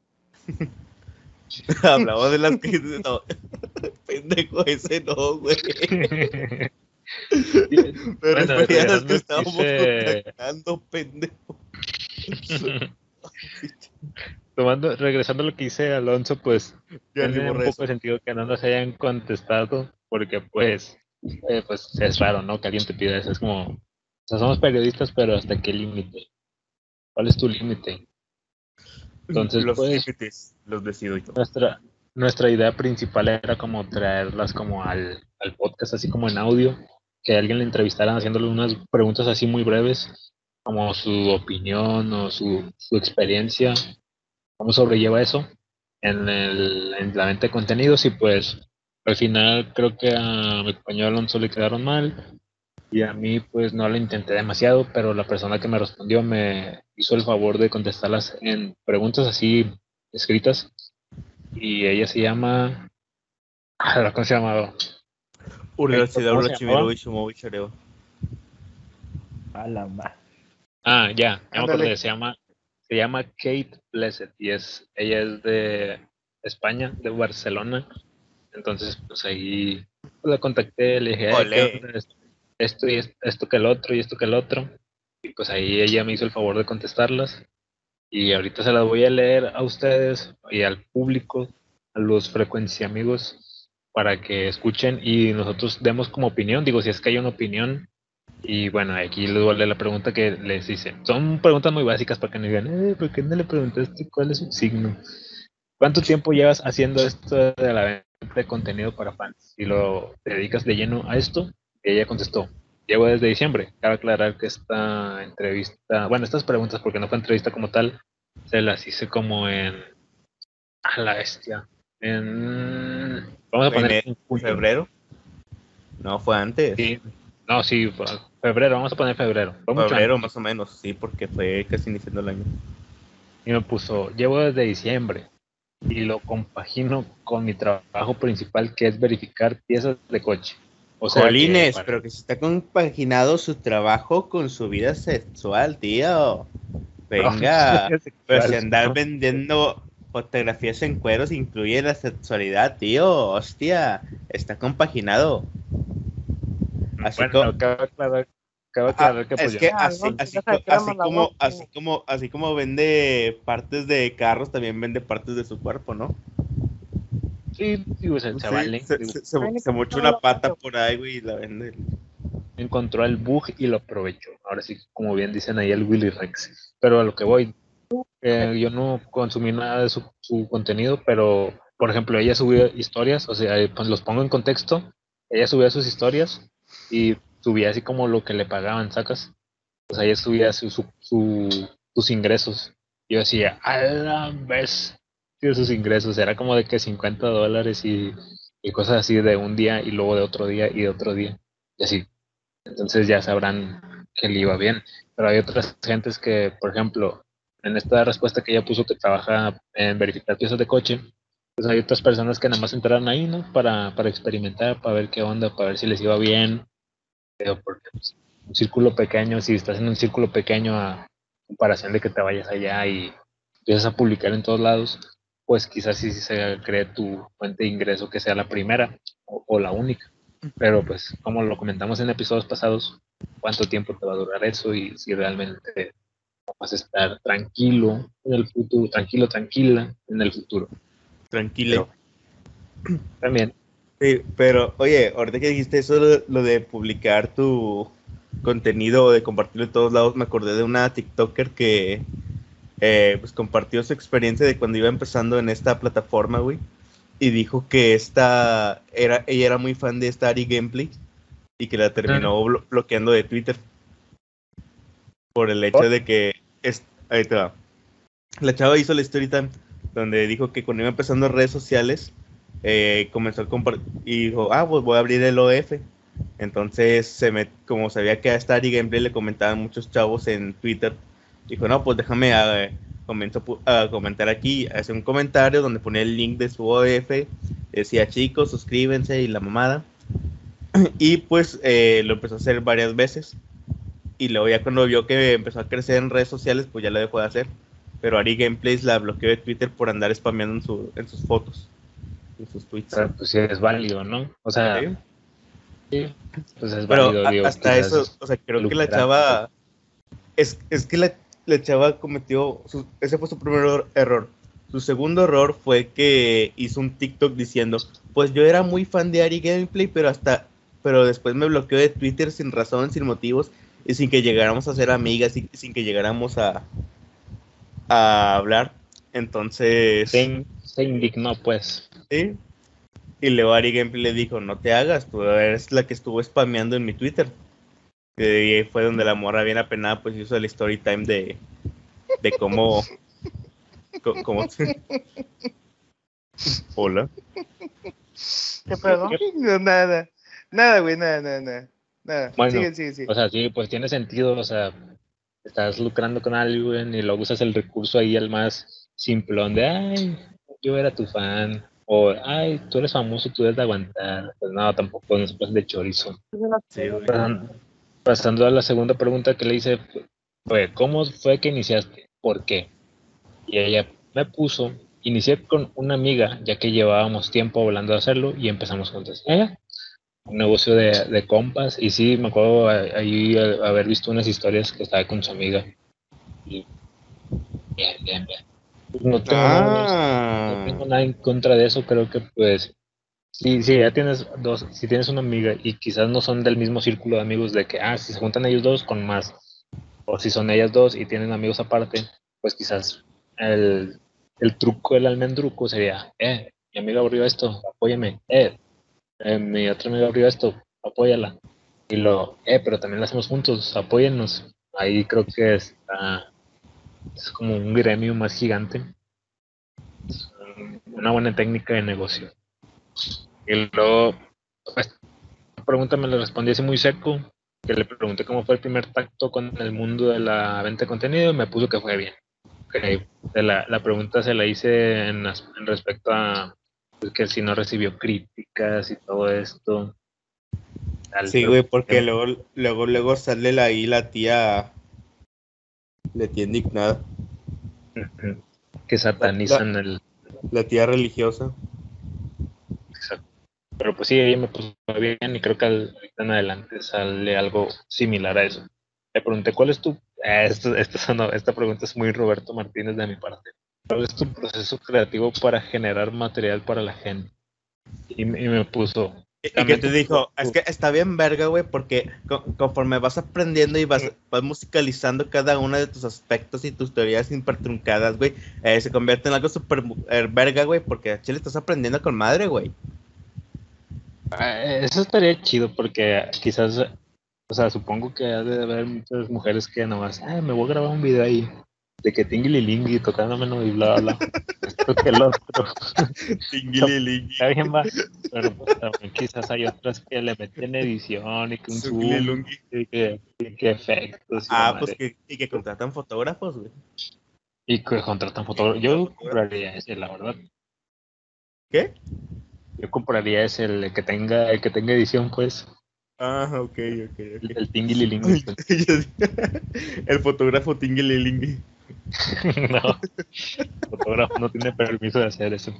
Hablamos de las que... No, pendejo ese no, güey. Me Bueno, a las que estábamos contactando, pendejo. Tomando, regresando a lo que dice Alonso, pues Ya tiene un poco de sentido que no nos hayan contestado, porque pues, eh, pues es raro, ¿no? Que alguien te pida eso. Es como, o sea, somos periodistas, pero ¿hasta qué límite? ¿Cuál es tu límite? Entonces, los pues- límites los decido yo. Nuestra, nuestra idea principal era como traerlas como al, al podcast, así como en audio, que alguien le entrevistara haciéndole unas preguntas así muy breves, como su opinión o su, su experiencia, cómo sobrelleva eso en, el, en la venta de contenidos y pues al final creo que a mi compañero Alonso le quedaron mal y a mí pues no lo intenté demasiado, pero la persona que me respondió me hizo el favor de contestarlas en preguntas así escritas y ella se llama ah, ¿cómo se llamaba? Universidad Shumovi Chareo. A la Ah, ya, ya me Ándale. acordé, se llama se llama Kate Blessed y es ella es de España, de Barcelona. Entonces, pues ahí la contacté, le dije, "Ay, Ole. ¿qué onda? esto, esto y es- esto que el otro y esto que el otro. Y pues ahí ella me hizo el favor de contestarlas. Y ahorita se las voy a leer a ustedes y al público, a los frecuencia amigos, para que escuchen y nosotros demos como opinión. Digo, si es que hay una opinión. Y bueno, aquí les leer la pregunta que les hice. Son preguntas muy básicas para que no digan, eh, ¿por qué no le preguntaste cuál es su signo? ¿Cuánto tiempo llevas haciendo esto de la venta de contenido para fans? Si lo te dedicas de lleno a esto, ella contestó, llevo desde diciembre. Cabe aclarar que esta entrevista, bueno, estas preguntas, porque no fue entrevista como tal, se las hice como en... A la bestia. En... Vamos a ¿En poner... en. ¿Febrero? No, fue antes. Sí. No, sí, febrero, vamos a poner febrero. Febrero más o menos, sí, porque fue casi iniciando el año. y me puso, llevo desde diciembre y lo compagino con mi trabajo principal que es verificar piezas de coche. O sea, que para- pero que se está compaginado su trabajo con su vida sexual, tío. Venga, pero si andar vendiendo fotografías en cueros incluye la sexualidad, tío. Hostia, está compaginado. Así Bueno, como- cabe aclarar, cabe Ah, aclarar que pues es que Ah, así, no, así, así la como, así como, así como vende partes de carros, también vende partes de su cuerpo, ¿no? sí, digo, se, se Sí, vale, se, digo, se- se- ni se mochó una pata por ahí, güey, y la vende. encontró el bug y lo aprovechó. Ahora sí, como bien dicen ahí el Willy Rex. Pero a lo que voy, eh, yo no consumí nada de su, su contenido, pero por ejemplo, ella subía historias, o sea, eh, pues los pongo en contexto, ella subía sus historias y subía así como lo que le pagaban, sacas. Sea, ella subía su, su- su- sus ingresos. Yo decía, a la vez, tío, sus ingresos, era como de que 50 dólares y, y cosas así de un día y luego de otro día y de otro día. Y así. Entonces ya sabrán que le iba bien. Pero hay otras gentes que, por ejemplo, en esta respuesta que ella puso que trabaja en verificar piezas de coche, pues hay otras personas que nada más entraron ahí, ¿no? Para, para experimentar, para ver qué onda, para ver si les iba bien. Porque pues, un círculo pequeño, si estás en un círculo pequeño a comparación de que te vayas allá y empiezas a publicar en todos lados, pues quizás sí se cree tu fuente de ingreso que sea la primera o, o la única. Pero pues como lo comentamos en episodios pasados, cuánto tiempo te va a durar eso y si realmente vas a estar tranquilo en el futuro, tranquilo, tranquila en el futuro. Tranquilo. También, Sí, pero oye, ahorita que dijiste eso, lo, lo de publicar tu contenido o de compartirlo en todos lados, me acordé de una TikToker que eh, pues compartió su experiencia de cuando iba empezando en esta plataforma, güey. Y dijo que esta era, ella era muy fan de esta Ari Gameplay y que la terminó blo- bloqueando de Twitter. Por el hecho de que es, ahí te va. La chava hizo la story time donde dijo que cuando iba empezando redes sociales, eh, comenzó a compartir y dijo, ah, pues voy a abrir el OF. Entonces, se me, como sabía que a esta Ari Gameplay le comentaban muchos chavos en Twitter, dijo, no, pues déjame a, comenzó a pu- a comentar aquí, hace un comentario donde ponía el link de su OF, decía chicos, suscríbanse y la mamada. Y pues eh, lo empezó a hacer varias veces. Y luego ya cuando vio que empezó a crecer en redes sociales, pues ya lo dejó de hacer. Pero Ari Gameplays la bloqueó de Twitter por andar spameando en, su, en sus fotos, en sus tweets. pero, pues sí es válido, ¿no? O sea, Sí. sí, pues es Pero válido, a- digo, hasta eso, o sea, creo que la chava. Es, es que la, la chava cometió. su- ese fue su primer er- error. Su segundo error fue que hizo un TikTok diciendo: Pues yo era muy fan de Ari Gameplay, pero hasta. Pero después me bloqueó de Twitter sin razón, sin motivos y sin que llegáramos a ser amigas y sin que llegáramos a. a hablar. Entonces. se indignó, pues. Sí. Y luego Ari Gameplay le dijo, no te hagas, tú eres la que estuvo spameando en mi Twitter. Y ahí fue donde la morra bien apenada pues hizo el story time de, de cómo... cómo Hola. ¿Qué pedo? No, nada. Nada, güey, nada, nada, nada. Nada. Bueno, sigue, sigue, sigue. O sea, sí, pues tiene sentido, o sea, estás lucrando con alguien y luego usas el recurso ahí al más simplón de, ay, yo era tu fan, o, ay, tú eres famoso, tú debes de aguantar. Pues no, tampoco no se de chorizo. Sí. Pasando, pasando a la segunda pregunta que le hice, fue, ¿cómo fue que iniciaste? ¿Por qué? Y ella me puso, inicié con una amiga, ya que llevábamos tiempo hablando de hacerlo y empezamos juntos. ¿Eh? Un negocio de, de compas, y sí, me acuerdo a- ahí haber visto unas historias que estaba con su amiga. Y bien, bien, bien. No tengo, nada, no en contra de eso, creo que pues Sí, sí, ya tienes dos, si tienes una amiga y quizás no son del mismo círculo de amigos de que, ah, si se juntan ellos dos con más, o si son ellas dos y tienen amigos aparte, pues quizás el, el truco del almendruco sería, eh, mi amiga abrió esto, apóyame, eh, eh, mi otra amiga abrió esto, apóyala. Y lo, eh, pero también lo hacemos juntos, apóyennos. Ahí creo que está, es como un gremio más gigante. Es un- una buena técnica de negocio. Y luego, pues, la pregunta me la respondí así muy seco, que le pregunté cómo fue el primer tacto con el mundo de la venta de contenido y me puso que fue bien. Ok, de La, la pregunta se la hice en, respecto a pues, que si no recibió críticas y todo esto. Sí, güey, porque luego, luego, luego sale la- ahí la tía... La tía indignada. Que satanizan el... La tía religiosa. Exacto. Pero pues sí, ella me puso bien y creo que al- ahorita en adelante sale algo similar a eso. Le pregunté, ¿cuál es tu... eh, esto, esto sonó- esta pregunta es muy Roberto Martínez de mi parte. ¿Cuál es tu proceso creativo para generar material para la gente? Y, y me puso... Y y que te dijo, es que está bien verga, güey, porque co- conforme vas aprendiendo y vas, vas musicalizando cada uno de tus aspectos y tus teorías hipertruncadas, güey, eh, se convierte en algo súper eh, verga, güey, porque a chile estás aprendiendo con madre, güey. "Ah, Eso estaría chido porque quizás, o sea, supongo que ha de haber muchas mujeres que nomás, ah, me voy a grabar un video ahí de que tingililingui tocándome y bla, bla. Esto que el otro. Tinguililingui. Está bien, va. Pero pues, también quizás hay otras que le meten edición y que un zoom y que, y que efectos. Y, Ah, pues que, y que contratan fotógrafos, güey. y que contratan fotógrafos. Yo compraría ese, la verdad. ¿Qué? Yo compraría ese, el que tenga, el que tenga edición, pues. Ah, ok, ok, El, ok. el tingililingui. pues. Yo- El fotógrafo Tinguililingui. no, el fotógrafo no tiene permiso de hacer eso.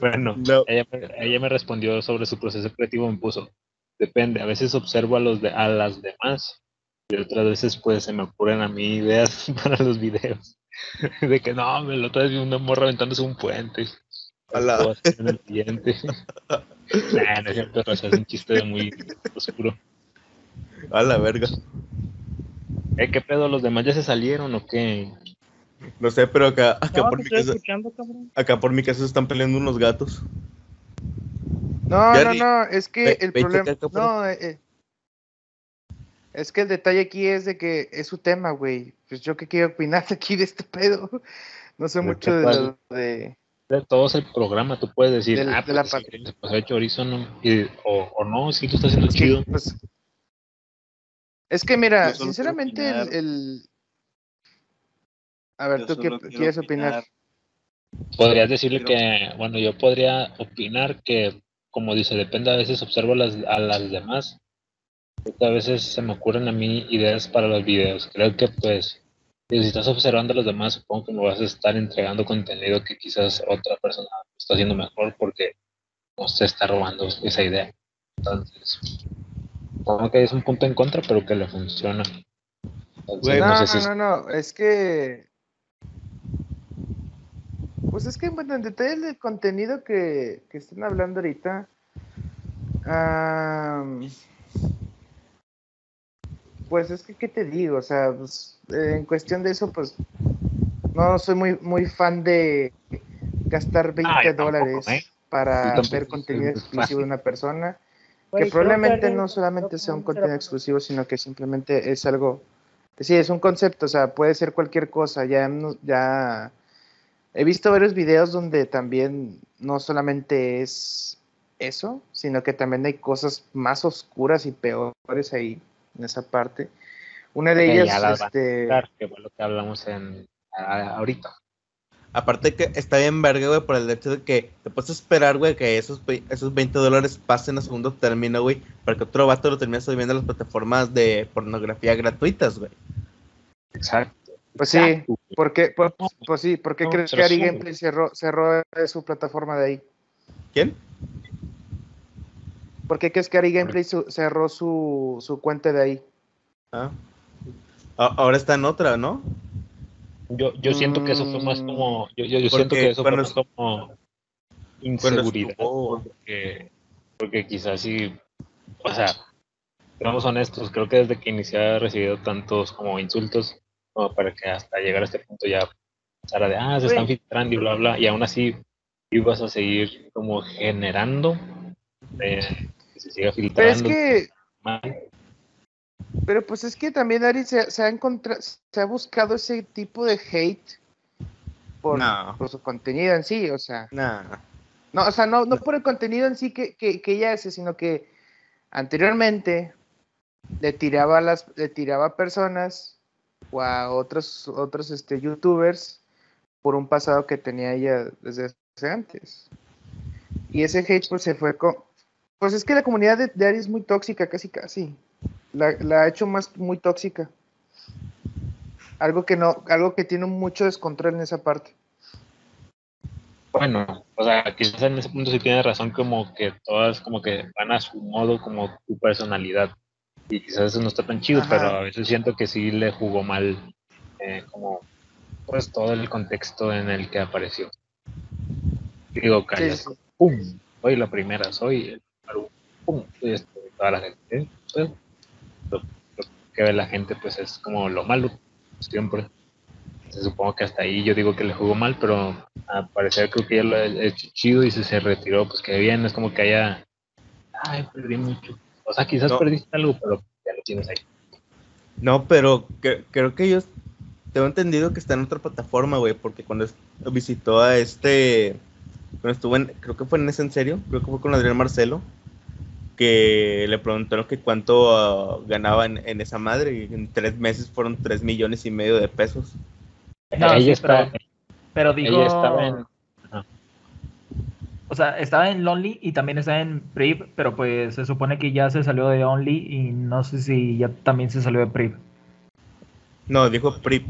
Bueno, No. ella, me- ella me respondió sobre su proceso creativo, me puso, depende, a veces observo a, los de, a las demás y otras veces pues se me ocurren a mí ideas para los videos. De que no, me lo vi una morra aventándose un puente. A hacer en el siguiente. Nah, no es cierto, es un chiste muy oscuro. A la verga. Eh, ¿Qué pedo? ¿Los demás ya se salieron o qué? No sé, pero acá, acá, No, por mi casa, acá por mi casa se están peleando unos gatos. No, Ya no, no, es que ve- el ve problema. No, eh, eh, es que el detalle aquí es de que es su tema, güey. Pues yo qué quiero opinar aquí de este pedo. No sé mucho de lo de. De todos el programa, tú puedes decir, Del- ah, de la pues, se pasó de chorizo, ¿no? Y- o, o no, sí lo está haciendo Sí, chido. pues, es que mira, sinceramente el, A ver, Yo ¿tú qué quieres opinar? Podrías decirle que, bueno, yo podría opinar que, como dice, depende, a veces observo a las, a las demás. Porque a veces se me ocurren a mí ideas para los videos. Creo que, pues, si estás observando a los demás, supongo que me vas a estar entregando contenido que quizás otra persona está haciendo mejor porque no se está robando esa idea. Entonces, supongo que es un punto en contra, pero que le funciona. Entonces, no No, sé no, si no, no, es que. Pues es que, bueno, en detalle del contenido que, que están hablando ahorita. am, pues es que, ¿qué te digo? O sea, pues, eh, en cuestión de eso, pues. No soy muy, muy fan de gastar 20 Ah, yo tampoco, dólares ¿eh? Para ver contenido exclusivo de una persona. Que probablemente no solamente sea un contenido exclusivo, sino que simplemente es algo, sí, es un concepto, o sea, puede ser cualquier cosa, ya, ya he visto varios videos donde también no solamente es eso, sino que también hay cosas más oscuras y peores ahí, en esa parte. Una de Ok, ellas, este, que fue lo que hablamos en, a- ahorita. Aparte que está bien verga, güey, por el hecho de que te puedes esperar, güey, que esos, esos 20 dólares pasen a segundo término, güey, para que otro vato lo termine subiendo a las plataformas de pornografía gratuitas, güey. Exacto. pues sí, Exacto. ¿por qué, por- pues sí, ¿por qué No, crees que Ari. Gameplay cerró, cerró su plataforma de ahí? ¿Quién? ¿Por qué crees que Ari Gameplay su- cerró su, su cuenta de ahí? Ah. Ahora está en otra, ¿no? Yo, yo siento que eso fue más como. Yo, yo, yo siento que eso fue más como. Inseguridad. Porque, porque quizás sí. O sea, seamos honestos, creo que desde que inicié ha recibido tantos como insultos, como para que hasta llegar a este punto ya pasara de, ah, se están filtrando y bla, bla, y aún así ibas a seguir como generando eh, que se siga Pero filtrando. es que. Pero pues es que también Ari se, se ha encontrado, se ha buscado ese tipo de hate por, No. por su contenido en sí, o sea, Nah. no, o sea, no, no por el contenido en sí que, que, que ella hace, sino que anteriormente le tiraba a las, le tiraba a personas o a otros, otros este, youtubers por un pasado que tenía ella desde hace antes. Y ese hate pues se fue con... Pues es que la comunidad de, de Ari es muy tóxica, casi casi. La, la ha hecho más muy tóxica. Algo que no, algo que tiene mucho descontrol en esa parte. Bueno, o sea, quizás en ese punto sí tienes razón, como que todas como que van a su modo, como tu personalidad. Y quizás eso no está tan chido, Ajá. pero a veces siento que sí le jugó mal, eh, como, pues todo el contexto en el que apareció. Digo, callas, sí, sí. pum, soy la primera, soy el pum, soy esto, toda la gente. ¿eh? Que ve la gente, pues es como lo malo, siempre. Se supongo que hasta ahí yo digo que le jugó mal, pero al parecer creo que ya lo ha hecho chido y si se retiró, pues que bien, es como que haya, ay, perdí mucho. O sea, quizás No. perdiste algo, pero ya lo tienes ahí. No, pero que- creo que ellos tengo entendido que está en otra plataforma, güey, porque cuando visitó a este, cuando estuvo en, creo que fue en ese en serio, creo que fue con Adrián Marcelo, que le preguntaron que cuánto ah, ganaba en, en esa madre y en tres meses fueron tres millones y medio de pesos. No, ella sí, está, Pero dijo. ella estaba en, O sea, estaba en Lonely y también está en Priv, pero pues se supone que ya se salió de Only y no sé si ya también se salió de Priv. No, dijo PRIP.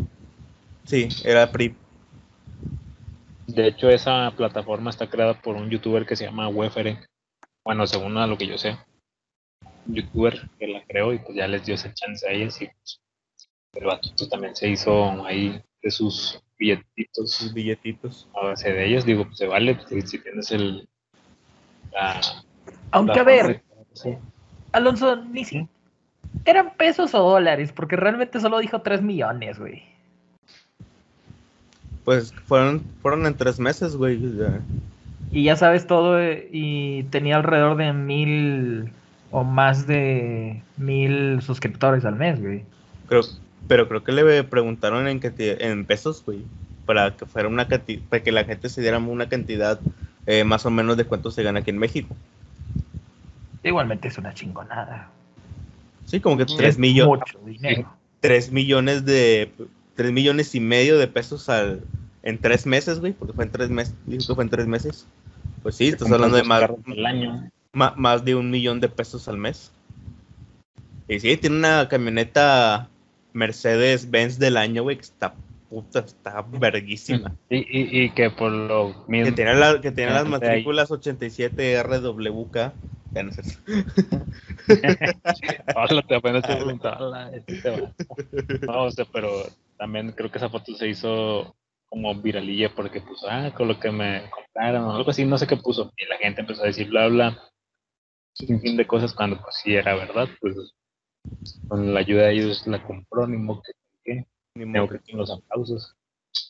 Sí, era PRI. De hecho, esa plataforma está creada por un youtuber que se llama Wefere. Bueno, según a lo que yo sé. Un youtuber que la creó y pues ya les dio ese chance a ellos y pues, el vato pues, también se hizo ahí de sus billetitos Sus billetitos. a base de ellos. Digo, pues se vale pues, si tienes el... La, Aunque la a ver, forma de- sí. Alonso, ni si eran pesos o dólares, porque realmente solo dijo 3 millones, güey. Pues fueron, fueron en tres meses, güey. Y ya sabes todo, eh, y tenía alrededor de mil o más de mil suscriptores al mes, güey. Creo, pero creo que le preguntaron en, en pesos, güey. Para que fuera una cantidad, para que la gente se diera una cantidad eh, más o menos de cuánto se gana aquí en México. Igualmente es una chingonada. Sí, como que Es 3 millones. Mucho dinero. 3 millones de 3 millones y medio de pesos al en tres meses, güey, porque fue en tres meses, dijo que fue en tres meses. Pues sí, estás hablando de más, al año. ma- más de un millón de pesos al mes. Y sí, tiene una camioneta Mercedes Benz del año, güey, que está puta, está verguísima. Y, y, y que por lo Que mismo. tiene, la- que tiene las matrículas 87 RWK. Ya no. Hola, te apenas te preguntaba este. No, o sea, pero también creo que esa foto se hizo como viralilla porque puso, ah, con lo que me compraron o algo así, no sé qué puso. Y la gente empezó a decir, bla, bla, sin fin de cosas cuando pues sí era verdad, pues con la ayuda de ellos la compró, ni modo que, Ni modo que- los aplausos.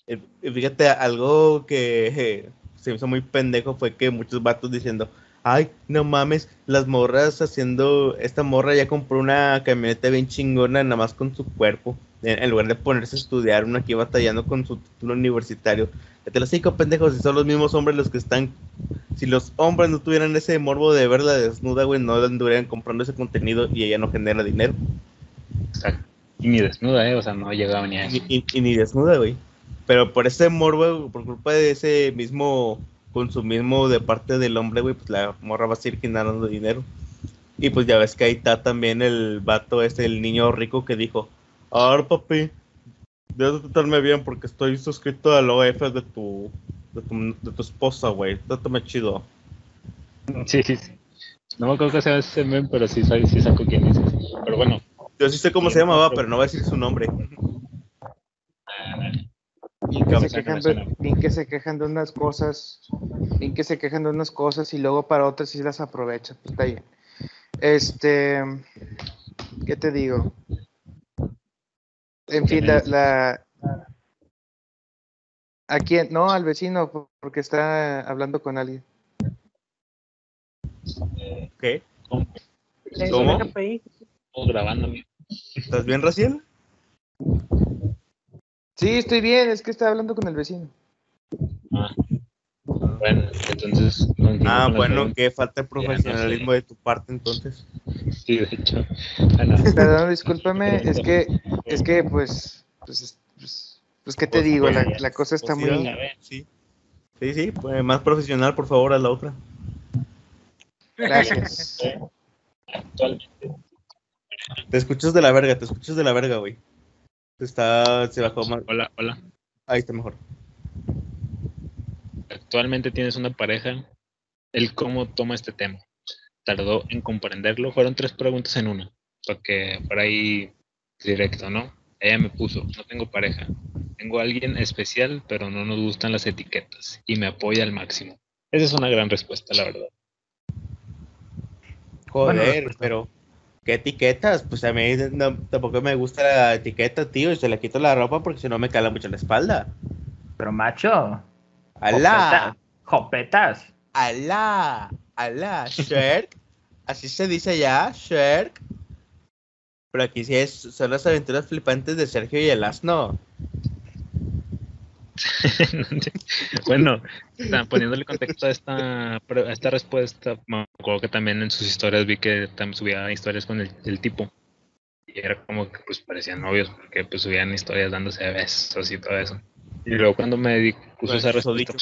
Eh, y Fíjate, algo que eh, se hizo muy pendejo fue que muchos vatos diciendo, ay, no mames, las morras haciendo, esta morra ya compró una camioneta bien chingona nada más con su cuerpo, en, lugar de ponerse a estudiar, una aquí batallando con su título universitario. Te los cinco pendejos, si son los mismos hombres los que están, si los hombres no tuvieran ese morbo de verla desnuda, güey, no anduvieran comprando ese contenido y ella no genera dinero. Exacto. Y ni desnuda, ¿eh? O sea, no llegaba ni a eso. Y, y- y ni desnuda, güey. Pero por ese morbo, por culpa de ese mismo consumismo de parte del hombre, güey, pues la morra va a seguir generando dinero. Y pues ya ves que ahí está también el vato ese, el niño rico que dijo, ahora papi, debes de tratarme bien porque estoy suscrito al OF de tu, de tu, de tu esposa, güey. Trátame chido. Sí, sí, sí. No me acuerdo que sea ese meme, pero sí, sí saco quién dices. Pero bueno, Yo sí sé cómo se llamaba, pero no voy a decir su nombre. Bien que, Cabeza se que quejan de, bien que se quejan de unas cosas, bien que se quejan de unas cosas y luego para otras sí las aprovechan. Pues está bien. Este, ¿qué te digo? En fin, la, la ¿a quién? No, al vecino, por- porque está hablando con alguien. ¿Qué? ¿cómo? Grabando. ¿Estás bien, Raciel? Sí, estoy bien, es que está hablando con el vecino. Ah. Bueno, entonces. Ah, bueno, que falta de profesionalismo de tu parte entonces. Sí, de hecho. Bueno, Perdón, discúlpame, es que, es que, pues, pues, es- pues, pues, ¿qué te Pues, digo? La, pues, la cosa está pues, muy... sí, Sí, sí, sí, pues, más profesional, por favor, a la otra. Gracias. actualmente. Te escuchas de la verga, te escuchas de la verga, güey. Está, se bajó más. Hola, hola. Ahí está mejor. Actualmente tienes una pareja. ¿El cómo toma este tema? ¿Tardó en comprenderlo? Fueron tres preguntas en una. Para que por ahí directo, ¿no? Ella me puso, no tengo pareja. Tengo a alguien especial, pero no nos gustan las etiquetas y me apoya al máximo. Esa es una gran respuesta, la verdad. Joder, pero. ¿Qué etiquetas? Pues a mí no- tampoco me gusta la etiqueta, tío, y se le quito la ropa porque si no me cala mucho la espalda. Pero macho, ¡Alá! jopetas. ¡Alá! ¡Alá! ¿Shark? Así se dice ya, Shark. Pero aquí sí es, son las aventuras flipantes de Sergio y el asno. bueno, poniéndole contexto a esta, a esta respuesta, me acuerdo que también en sus historias vi que también subía historias con el, el tipo. Y era como que pues parecían novios, porque pues subían historias dándose besos y todo eso. Y luego cuando me di- puso Pues, esa respuesta,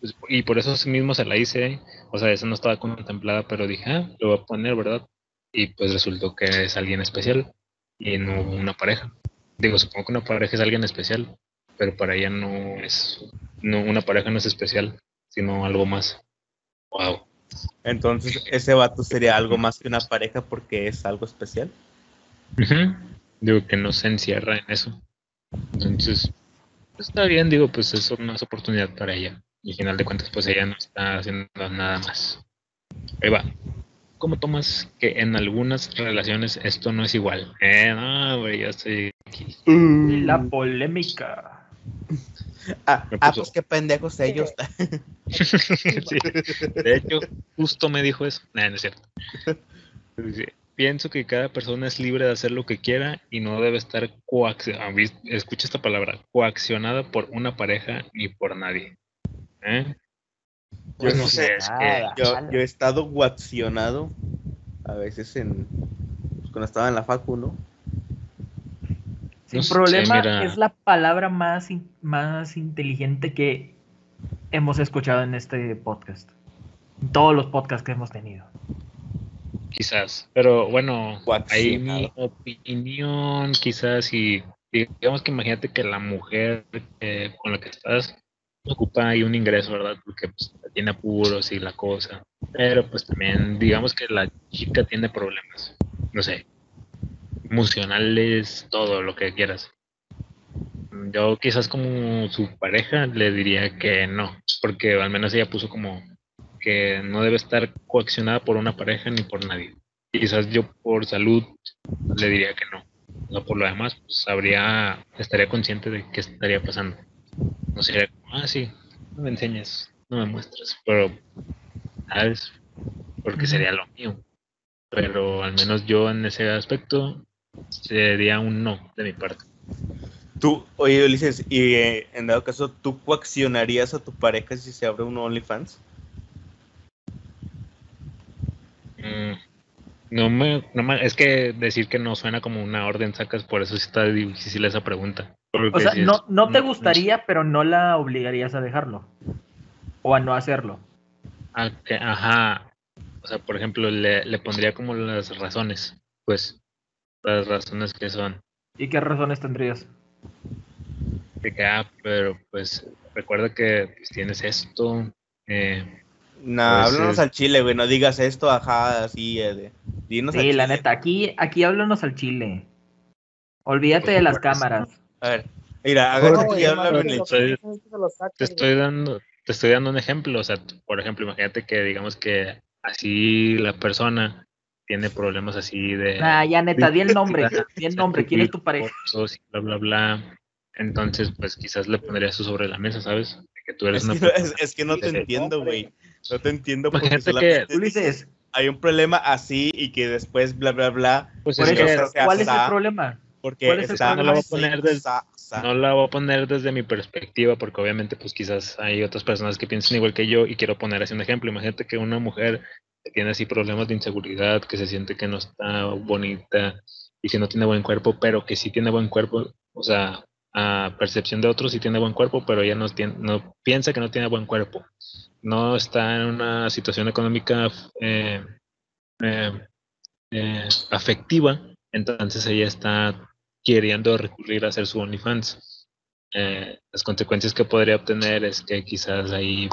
pues, y por eso mismo se la hice, o sea, esa no estaba contemplada, pero dije, ah, lo voy a poner, ¿verdad? Y pues resultó que es alguien especial y no una pareja. Digo, supongo que una pareja es alguien especial, pero para ella no es, no, una pareja no es especial, sino algo más. Wow. Entonces, ese vato sería algo más que una pareja porque es algo especial. Digo que no se encierra en eso. Entonces, está bien, digo, pues es una oportunidad para ella. Y al final de cuentas, pues ella no está haciendo nada más. Ahí va. ¿Cómo tomas que en algunas relaciones esto no es igual? Eh, no, güey, yo estoy aquí. La polémica. Ah, ah, pues qué pendejos ellos. Sí. De hecho, justo me dijo eso. Nah, no es cierto. Dice, Pienso que cada persona es libre de hacer lo que quiera y no debe estar coaccionada. Escucha esta palabra, coaccionada por una pareja ni por nadie. ¿Eh? Pues no sé, es que Nada. Yo, yo he estado guaccionado a veces en. pues, cuando estaba en la Facu, ¿no? Sin No problema, es la palabra más, in- más inteligente que hemos escuchado en este podcast. En todos los podcasts que hemos tenido. Quizás. Pero bueno, ahí mi opinión, quizás, y digamos que imagínate que la mujer eh, con la que estás ocupa ahí un ingreso, ¿verdad? Porque pues, tiene apuros y la cosa. Pero pues también, digamos que la chica tiene problemas, no sé, emocionales, todo lo que quieras. Yo quizás como su pareja le diría que no, porque al menos ella puso como que no debe estar coaccionada por una pareja ni por nadie. Quizás yo por salud le diría que no. No por lo demás, pues sabría, estaría consciente de qué estaría pasando. No sería como, ah, sí, no me enseñes, no me muestres, pero, ¿sabes? Porque sería lo mío. Pero al menos yo en ese aspecto sería un no de mi parte. Tú, oye, Ulises, y eh, en dado caso, ¿tú coaccionarías a tu pareja si se abre un OnlyFans? Mm, No me, no me- es que decir que no suena como una orden sacas, por eso sí está difícil esa pregunta. O sea, si es- no, no te no- gustaría, pero no la obligarías a dejarlo. O a no hacerlo. Ah, que- ajá. O sea, por ejemplo, le, le pondría como las razones, pues, las razones que son. ¿Y qué razones tendrías? De que, ah, pero pues, recuerda que pues, tienes esto. eh, Nah, Pues háblanos al chile, güey, no digas esto, ajá, así, eh, de, dinos al Sí, la chile. neta, aquí, aquí háblanos al chile. Olvídate Pues, de las cámaras. A ver, mira, No, güey, y háblame en el chile. te estoy dando, te estoy dando un ejemplo. O sea, por ejemplo, imagínate que digamos que así la persona tiene problemas así de. Ah, ya neta, di el nombre. Di el nombre. ¿Quién es tu pareja? fotos y Bla, bla, bla. Entonces, pues quizás le pondría eso sobre la mesa, ¿sabes? Que tú eres Es una que, es, es que no te entiendo, güey. No te entiendo porque Imagínate solamente que- Ulises, hay un problema así y que después bla bla bla Pues es eso que ¿cuál es el problema? porque ¿Cuál es el está problema? No lo voy a poner des- sa- sa- no la voy a poner desde mi perspectiva, porque obviamente, pues quizás hay otras personas que piensan igual que yo y quiero poner así un ejemplo. Imagínate que una mujer que tiene así problemas de inseguridad, que se siente que no está bonita y que no tiene buen cuerpo, pero que sí tiene buen cuerpo, o sea, a percepción de otros sí tiene buen cuerpo, pero ella no, tiene, no piensa que no tiene buen cuerpo. No está en una situación económica eh, eh, eh, afectiva, entonces ella está queriendo recurrir a hacer su OnlyFans. Las consecuencias que podría obtener es que quizás ahí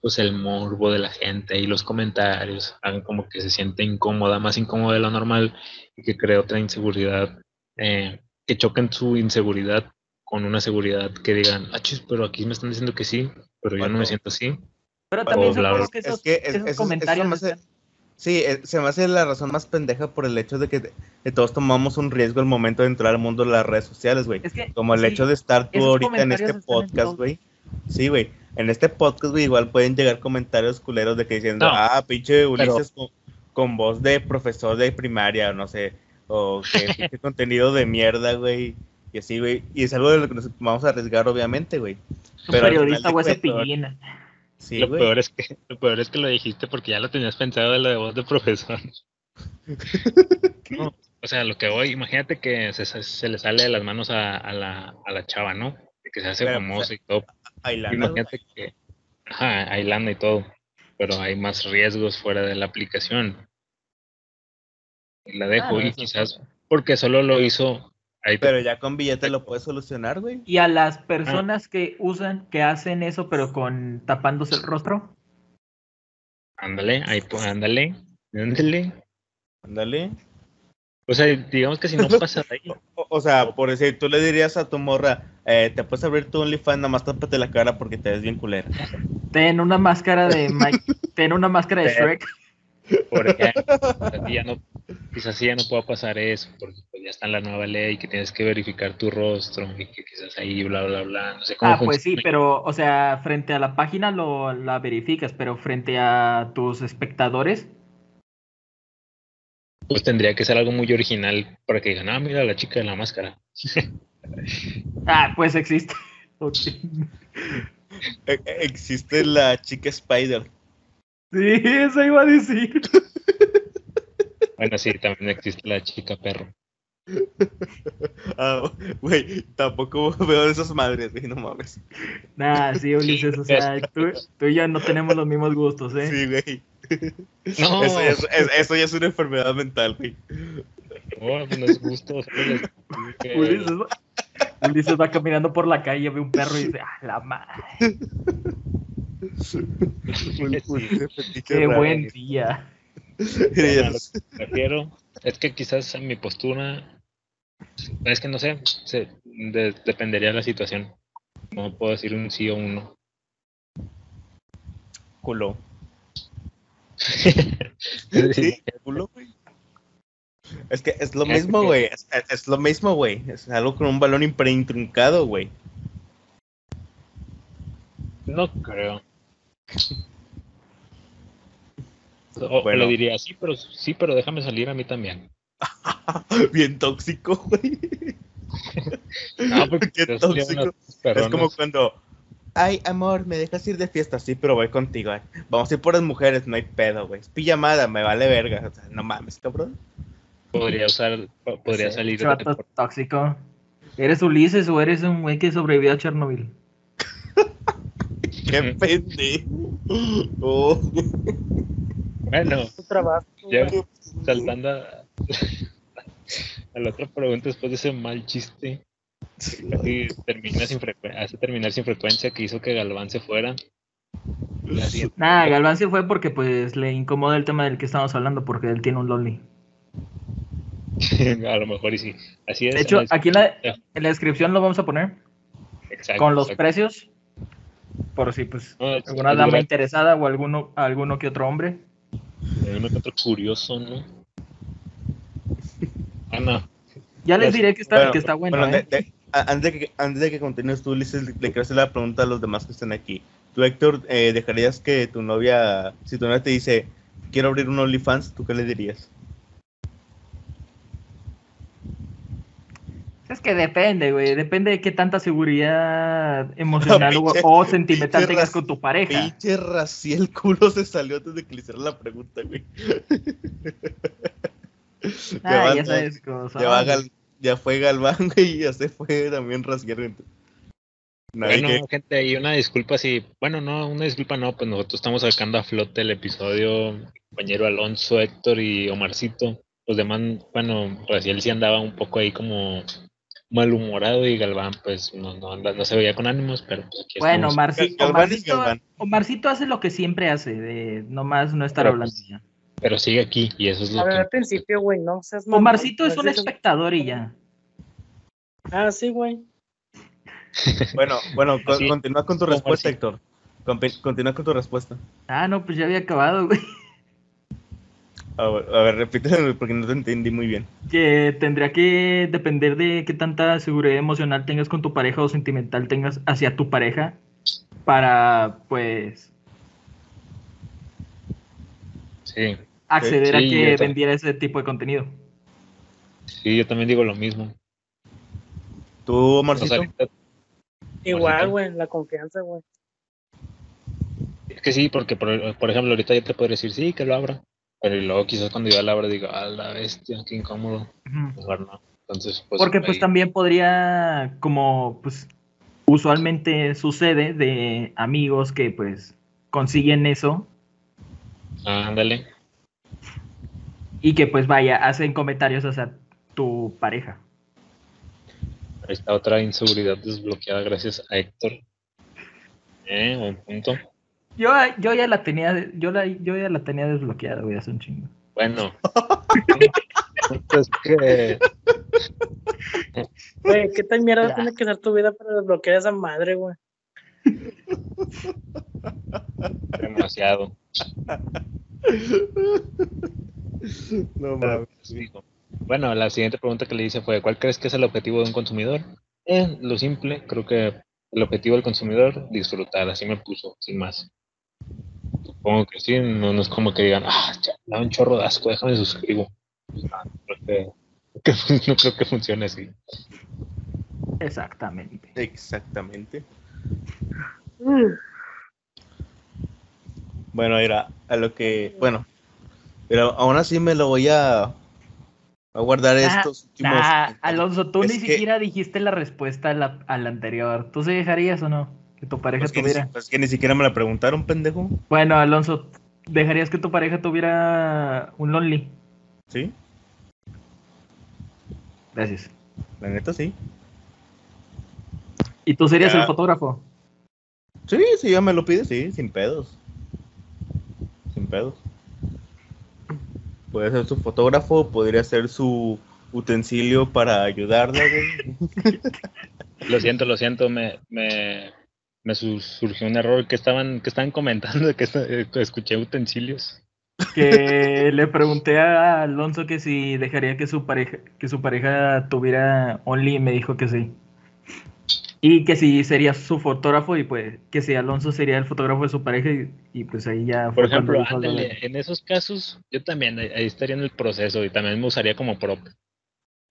pues el morbo de la gente y los comentarios hagan como que se siente incómoda, más incómoda de lo normal y que cree otra inseguridad, que choquen su inseguridad con una seguridad que digan, ah, chis, pero aquí me están diciendo que sí, pero yo no me siento así. Pero O también bla, supongo bla. que Es que es- esos eso- comentarios eso hace- Sí, eh, se me hace la razón más pendeja por el hecho de que, que todos tomamos un riesgo al momento de entrar al mundo de las redes sociales, güey. es que Como el sí, hecho de estar tú ahorita en este podcast, güey. Sí, güey. En este podcast, güey, igual pueden llegar comentarios culeros de que diciendo, No, ah, pinche Ulises con, con voz de profesor de primaria, o no sé, o que contenido de mierda, güey. Y así, güey. Y es algo de lo que nos vamos a arriesgar, obviamente, güey. un pero periodista o ese cuentas- pillín. Sí, lo, güey. peor es que, lo peor es que lo dijiste porque ya lo tenías pensado de la de voz de profesor. No, o sea, lo que voy, imagínate que se, se le sale de las manos a, a la, a la chava, ¿no? De que se hace Pero, famosa y todo. Ahí la nada, Imagínate que, ajá, hay lana y todo, pero hay más riesgos fuera de la aplicación. Y la dejo Ah, y quizás porque solo lo hizo Ahí te- Pero ya con billete lo puedes solucionar, güey. Y a las personas que usan, que hacen eso, pero con tapándose el rostro. ándale, ahí, pues, ándale, ándale. Ándale. O sea, digamos que si no pasa de ahí, O, o sea, por decir, tú le dirías a tu morra, eh, te puedes abrir tu OnlyFans, nada más tápate la cara porque te ves bien culera. Ten una máscara de Mike, ten una máscara de Shrek. por ejemplo, quizás ya no, quizás ya no pueda pasar eso, porque ya está en la nueva ley que tienes que verificar tu rostro y que quizás ahí bla bla bla, no sé cómo Ah, pues sí, pero, o sea, frente a la página lo, la verificas, pero frente a tus espectadores, Pues tendría que ser algo muy original para que digan, ah, mira la chica de la máscara. ah, pues existe. E- existe la chica Spider. Sí, eso iba a decir. Bueno, sí, también existe la chica perro. Ah, güey, tampoco veo de esas madres, güey, no mames. Nah, sí, Ulises, o sea, tú, tú y yo no tenemos los mismos gustos, ¿eh? Sí, güey. No, Eso, ya es, es- eso ya es una enfermedad mental, güey. no, no es gusto. Ulises, va, Ulises va caminando por la calle, ve un perro y dice, ah, la madre, qué buen día. Bueno, lo que es que quizás a mi postura es que no sé, se- de- dependería de la situación. No puedo decir un sí o un no. Culo. Sí. Culo, güey. Es que es lo Es mismo, güey. Es, es- es lo mismo, güey. Es algo con un balón intruncado, güey. No creo. O, o Bueno. le diría sí, pero sí, pero déjame salir a mí también. Bien tóxico, güey. No, porque Qué yo sería tóxico. Es como cuando, ay, amor, me dejas ir de fiesta, sí, pero voy contigo. ay. Vamos a ir por las mujeres, no hay pedo, güey. Es pijamada, me vale verga. O sea, no mames, cabrón. podría usar, po- podría Sí, salir de- vato tóxico. ¿Eres Ulises o eres un güey que sobrevivió a Chernobyl? Qué pendejo. Oh. Bueno, trabajo. ya saltando a, a la otra pregunta después de ese mal chiste. Termina sin hace terminar sin frecuencia que hizo que Galván se fuera. Nah, Galván se fue porque pues le incomoda el tema del que estamos hablando porque él tiene un loli. a lo mejor y sí. Así es. De hecho, aquí en la, en la descripción lo vamos a poner exacto, con los exacto. precios. Por si pues No, alguna dama interesada o alguno, alguno que otro hombre. Uno que otro curioso, ¿no? Ah, no. Ya les Pues, diré que está, que está bueno, bueno, ¿eh? de- de- a- antes, de que, antes de que continúes tú, Ulises, le quiero hacer la pregunta a los demás que están aquí. Tú, Héctor, eh, ¿dejarías que tu novia, si tu novia te dice, quiero abrir un OnlyFans, ¿tú qué le dirías? Es que depende, güey. Depende de qué tanta seguridad emocional o, Pinche- o sentimental tengas con tu pareja. Pinche Raciel culo se salió antes de que le hiciera la pregunta, güey. Ah, ya sabes cómo son. Ya, va Gal- ya fue Galván, güey, y ya se fue también. Nadie Bueno, que- gente, y una disculpa si, bueno, no, una disculpa no, pues nosotros estamos sacando a flote el episodio, mi compañero Alonso, Héctor y Omarcito. Los demás, bueno, Raciel sí andaba un poco ahí como malhumorado y Galván, pues no, no, no se veía con ánimos, pero pues aquí Bueno. Marci- Galván Omarcito, Galván. Omarcito hace lo que siempre hace, de nomás no estar Pero, hablando pues, ya. Pero sigue aquí y eso es A lo ver, al que... principio, güey, no seas. Omarcito es un espectador y ya. Ah, sí, güey. Bueno, bueno, con- continúa con tu respuesta. Héctor. Continúa con tu respuesta. Ah, no, pues ya había acabado, güey. A ver, a ver, repítelo porque no te entendí muy bien. Que tendría que depender de qué tanta seguridad emocional tengas con tu pareja o sentimental tengas hacia tu pareja para, pues, Sí, acceder a que yo vendiera ese tipo de contenido. sí, yo también digo lo mismo. ¿Tú, Marcito? Igual, güey, la confianza, güey. Es que sí, porque por, por ejemplo, ahorita ya te podría decir sí, que lo abra. Pero luego quizás cuando yo la abra digo, a la bestia, qué incómodo. Mejor no. Entonces, pues. Porque pues también podría, como pues usualmente sucede de amigos que pues consiguen eso Ándale. Y que pues vaya, hacen comentarios hacia tu pareja. Ahí está otra inseguridad desbloqueada gracias a Héctor. Eh, buen punto. Yo, yo ya la tenía, yo la, yo ya la tenía desbloqueada, güey, hace un chingo. Bueno. Entonces, que Güey, ¿qué tan mierda Ya. tiene que ser tu vida para desbloquear esa madre, güey? demasiado. No mames. pues, Bueno, la siguiente pregunta que le hice fue, ¿cuál crees que es el objetivo de un consumidor? Eh, lo simple, creo que el objetivo del consumidor, disfrutar, así me puso, sin más. Supongo que sí, no, no es como que digan, ah, ya, da un chorro de asco, déjame suscribo. No, creo que, que no creo que funcione así. Exactamente. Exactamente. Mm, Bueno, era a lo que. Bueno, pero aún así me lo voy a, a guardar Ah, estos últimos. Nah, Alonso, tú Es ni que- siquiera dijiste la respuesta a la, a la anterior. ¿Tú se dejarías o no? Que tu pareja Pues que, ni, tuviera. pues que ni siquiera me la preguntaron, pendejo. Bueno, Alonso, ¿dejarías que tu pareja tuviera un lonely? Sí, Gracias. la neta sí. ¿Y tú serías Ya. el fotógrafo? Sí, si ya me lo pide, sí, sin pedos. Sin pedos. Puede ser su fotógrafo, podría ser su utensilio para ayudarla, güey. Lo siento, lo siento, me, me, me su- surgió un error que estaban, que estaban comentando que eh, que escuché utensilios. Que le pregunté a Alonso que si dejaría que su pareja, que su pareja tuviera Only y me dijo que sí. Y que si sería su fotógrafo y pues que si Alonso sería el fotógrafo de su pareja y, y, pues ahí ya Por ejemplo, ándale, en esos casos, yo también ahí estaría en el proceso y también me usaría como prop.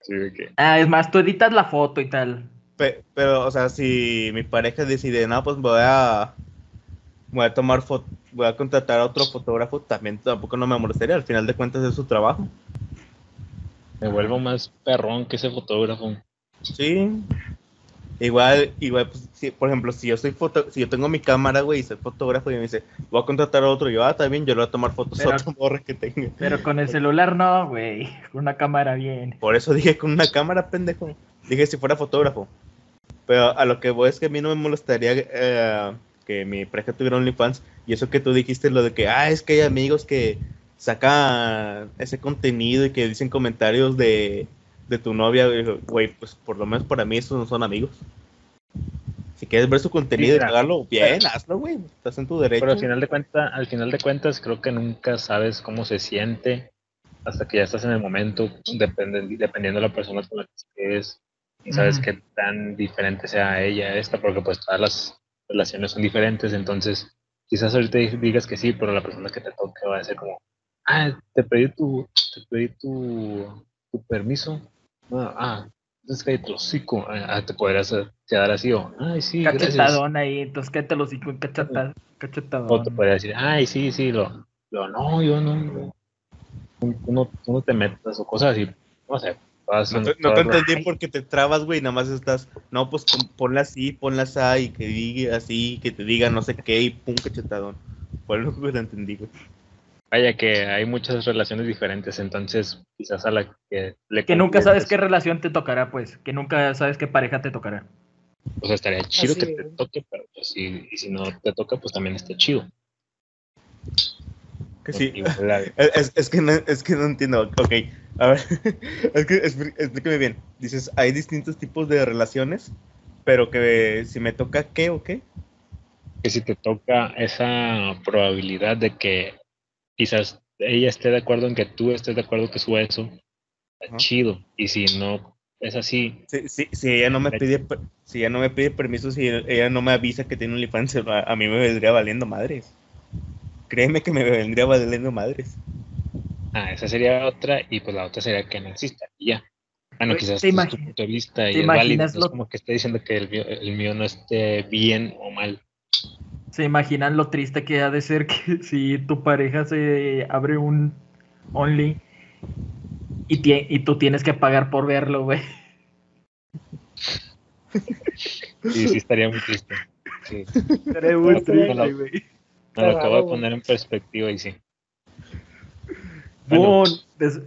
Sí, Ah, es más, tú editas la foto y tal. Pe- pero, o sea, si mi pareja decide, no, pues voy a. Voy a tomar foto. Voy a contratar a otro fotógrafo, también tampoco no me molestaría. Al final de cuentas es su trabajo. me vuelvo más perrón que ese fotógrafo. Sí. Igual, igual, pues, si, por ejemplo, si yo soy foto, si yo tengo mi cámara, güey, y soy fotógrafo y me dice, voy a contratar a otro, yo, ah, también, yo le voy a tomar fotos Pero- a otro morra que tenga. Pero con el celular no, güey. Con una cámara bien. Por eso dije con una cámara, pendejo. Dije si fuera fotógrafo. Pero a lo que voy es que a mí no me molestaría eh, que mi pareja tuviera OnlyFans. Y eso que tú dijiste, lo de que, ah, es que hay amigos que sacan ese contenido y que dicen comentarios de, de tu novia. güey, pues por lo menos para mí esos no son amigos. Si quieres ver su contenido y Mira, cagarlo, bien, hazlo, güey. Estás en tu derecho. Pero al final de cuentas, al final de cuentas, creo que nunca sabes cómo se siente hasta que ya estás en el momento, depende, dependiendo de la persona con la que estés, y sabes qué tan diferente sea ella esta, porque pues todas las relaciones son diferentes, entonces quizás ahorita digas que sí, pero la persona que te toque va a ser como, ah, te pedí tu, te pedí tu, tu permiso, ah, ah, entonces cállate el hocico, ah, te podrías eh, quedar así, o, ay, sí, gracias. Cachetadón ahí, entonces cállate los hocico, cacheta- cachetadón. O te podría decir, ay, sí, sí, lo, lo no, yo no, no, tú no, te metas o cosas así, no sé. No te, no te entendí porque te trabas, güey, nada más estás, no, pues pon- ponla así, ponla así, y que diga así, que te diga no sé qué, y pum, cachetadón. Fue lo que te entendí, güey. Vaya que hay muchas relaciones diferentes, entonces quizás a la que le Que nunca sabes qué pues, relación te tocará, pues. Que nunca sabes qué pareja te tocará. O sea, estaría chido Así que te toque, pero pues si, y si no te toca, pues también está chido. Que sí. Igual la- Es, es- que no, es que no entiendo. Ok, a ver, es que explí- explícame bien. Dices, hay distintos tipos de relaciones, pero que si me toca qué o qué. que si te toca esa probabilidad de que quizás ella esté de acuerdo en que tú estés de acuerdo que suba eso, está Ajá. chido. Y si no es así, Si, si, si ella no me pide, si ella no me pide permiso, si ella no me avisa que tiene un OnlyFans, a, a mí me vendría valiendo madres. Créeme que me vendría valiendo madres. Ah, esa sería otra, y pues la otra sería que no exista. Y ya. Bueno, Güey, quizás ¿te este es tu punto de vista y es válido. es como que esté diciendo que el mío, el mío no esté bien o mal. ¿Se imaginan lo triste que ha de ser que si tu pareja se abre un Only y, y tú tienes que pagar por verlo, güey? Sí, sí, estaría muy triste. Sí. Estaría muy triste, güey. Me lo acabo raro, de poner en perspectiva y sí. Bueno. Bon, des-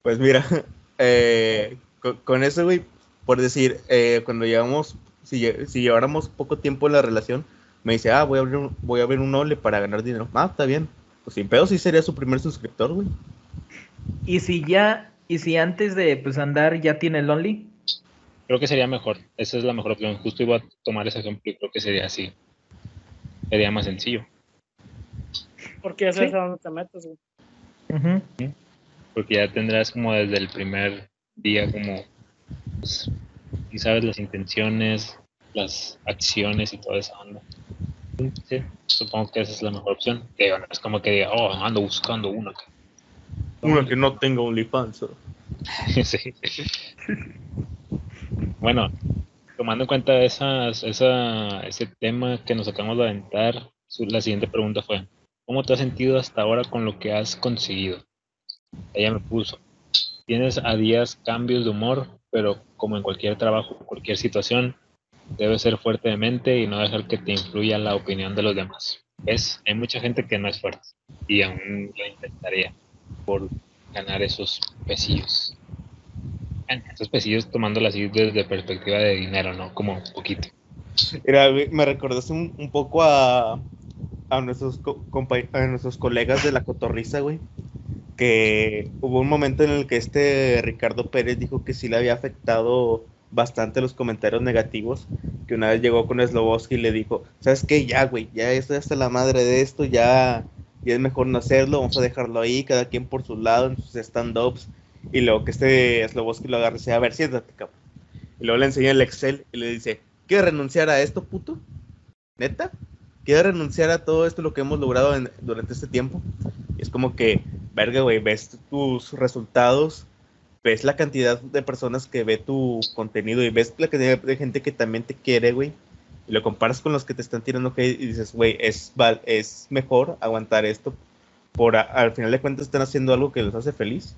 Pues mira, eh, con, con eso, güey, por decir, eh, cuando llevamos, si, lle- si lleváramos poco tiempo en la relación, me dice, ah, voy a abrir un, voy a abrir un Ole para ganar dinero. Ah, está bien. Pues sin pedo sí sería su primer suscriptor, güey. Y si ya, y si antes de pues andar ya tiene el Only, Creo que sería mejor. Esa es la mejor opción. Justo iba a tomar ese ejemplo y creo que sería así. Sería más sencillo. Porque ya sabes Sí. a dónde te metes, güey. Porque ya tendrás como desde el primer día como... pues, y sabes las intenciones, las acciones y toda esa onda. Sí, supongo que esa es la mejor opción. Que bueno, es como que diga, oh, ando buscando una. Uno que no tenga OnlyFans. sí. Bueno, tomando en cuenta esas, esa, ese tema que nos acabamos de aventar, su- la siguiente pregunta fue, ¿cómo te has sentido hasta ahora con lo que has conseguido? Ella me puso, tienes a días cambios de humor, pero como en cualquier trabajo, cualquier situación, debes ser fuerte de mente y no dejar que te influya la opinión de los demás. ¿Ves? Hay mucha gente que no es fuerte y aún lo intentaría por ganar esos pesillos. Esos pesillos tomándola así desde perspectiva de dinero, ¿no? Como un poquito. Mira, me recordaste un, poco a, a, nuestros co- a nuestros colegas de la cotorriza, güey. Que hubo un momento en el que este Ricardo Pérez dijo que sí le había afectado bastante los comentarios negativos. Que una vez llegó con Sloboski y le dijo: ¿Sabes qué? Ya, güey, ya estoy hasta la madre de esto, ya, ya es mejor no hacerlo, vamos a dejarlo ahí, cada quien por su lado, en sus stand-ups. Y luego que este Sloboski lo agarre y dice: A ver, siéntate, cabrón. Y luego le enseña el Excel y le dice: ¿Quieres renunciar a esto, puto? ¿Neta? ¿Quieres renunciar a todo esto lo que hemos logrado durante este tiempo? Y es como que, verga, güey, ves tus resultados, ves la cantidad de personas que ve tu contenido y ves la cantidad de gente que también te quiere, güey. Y lo comparas con los que te están tirando hate y dices, güey, es, es mejor aguantar esto. Por al final de cuentas están haciendo algo que les hace feliz.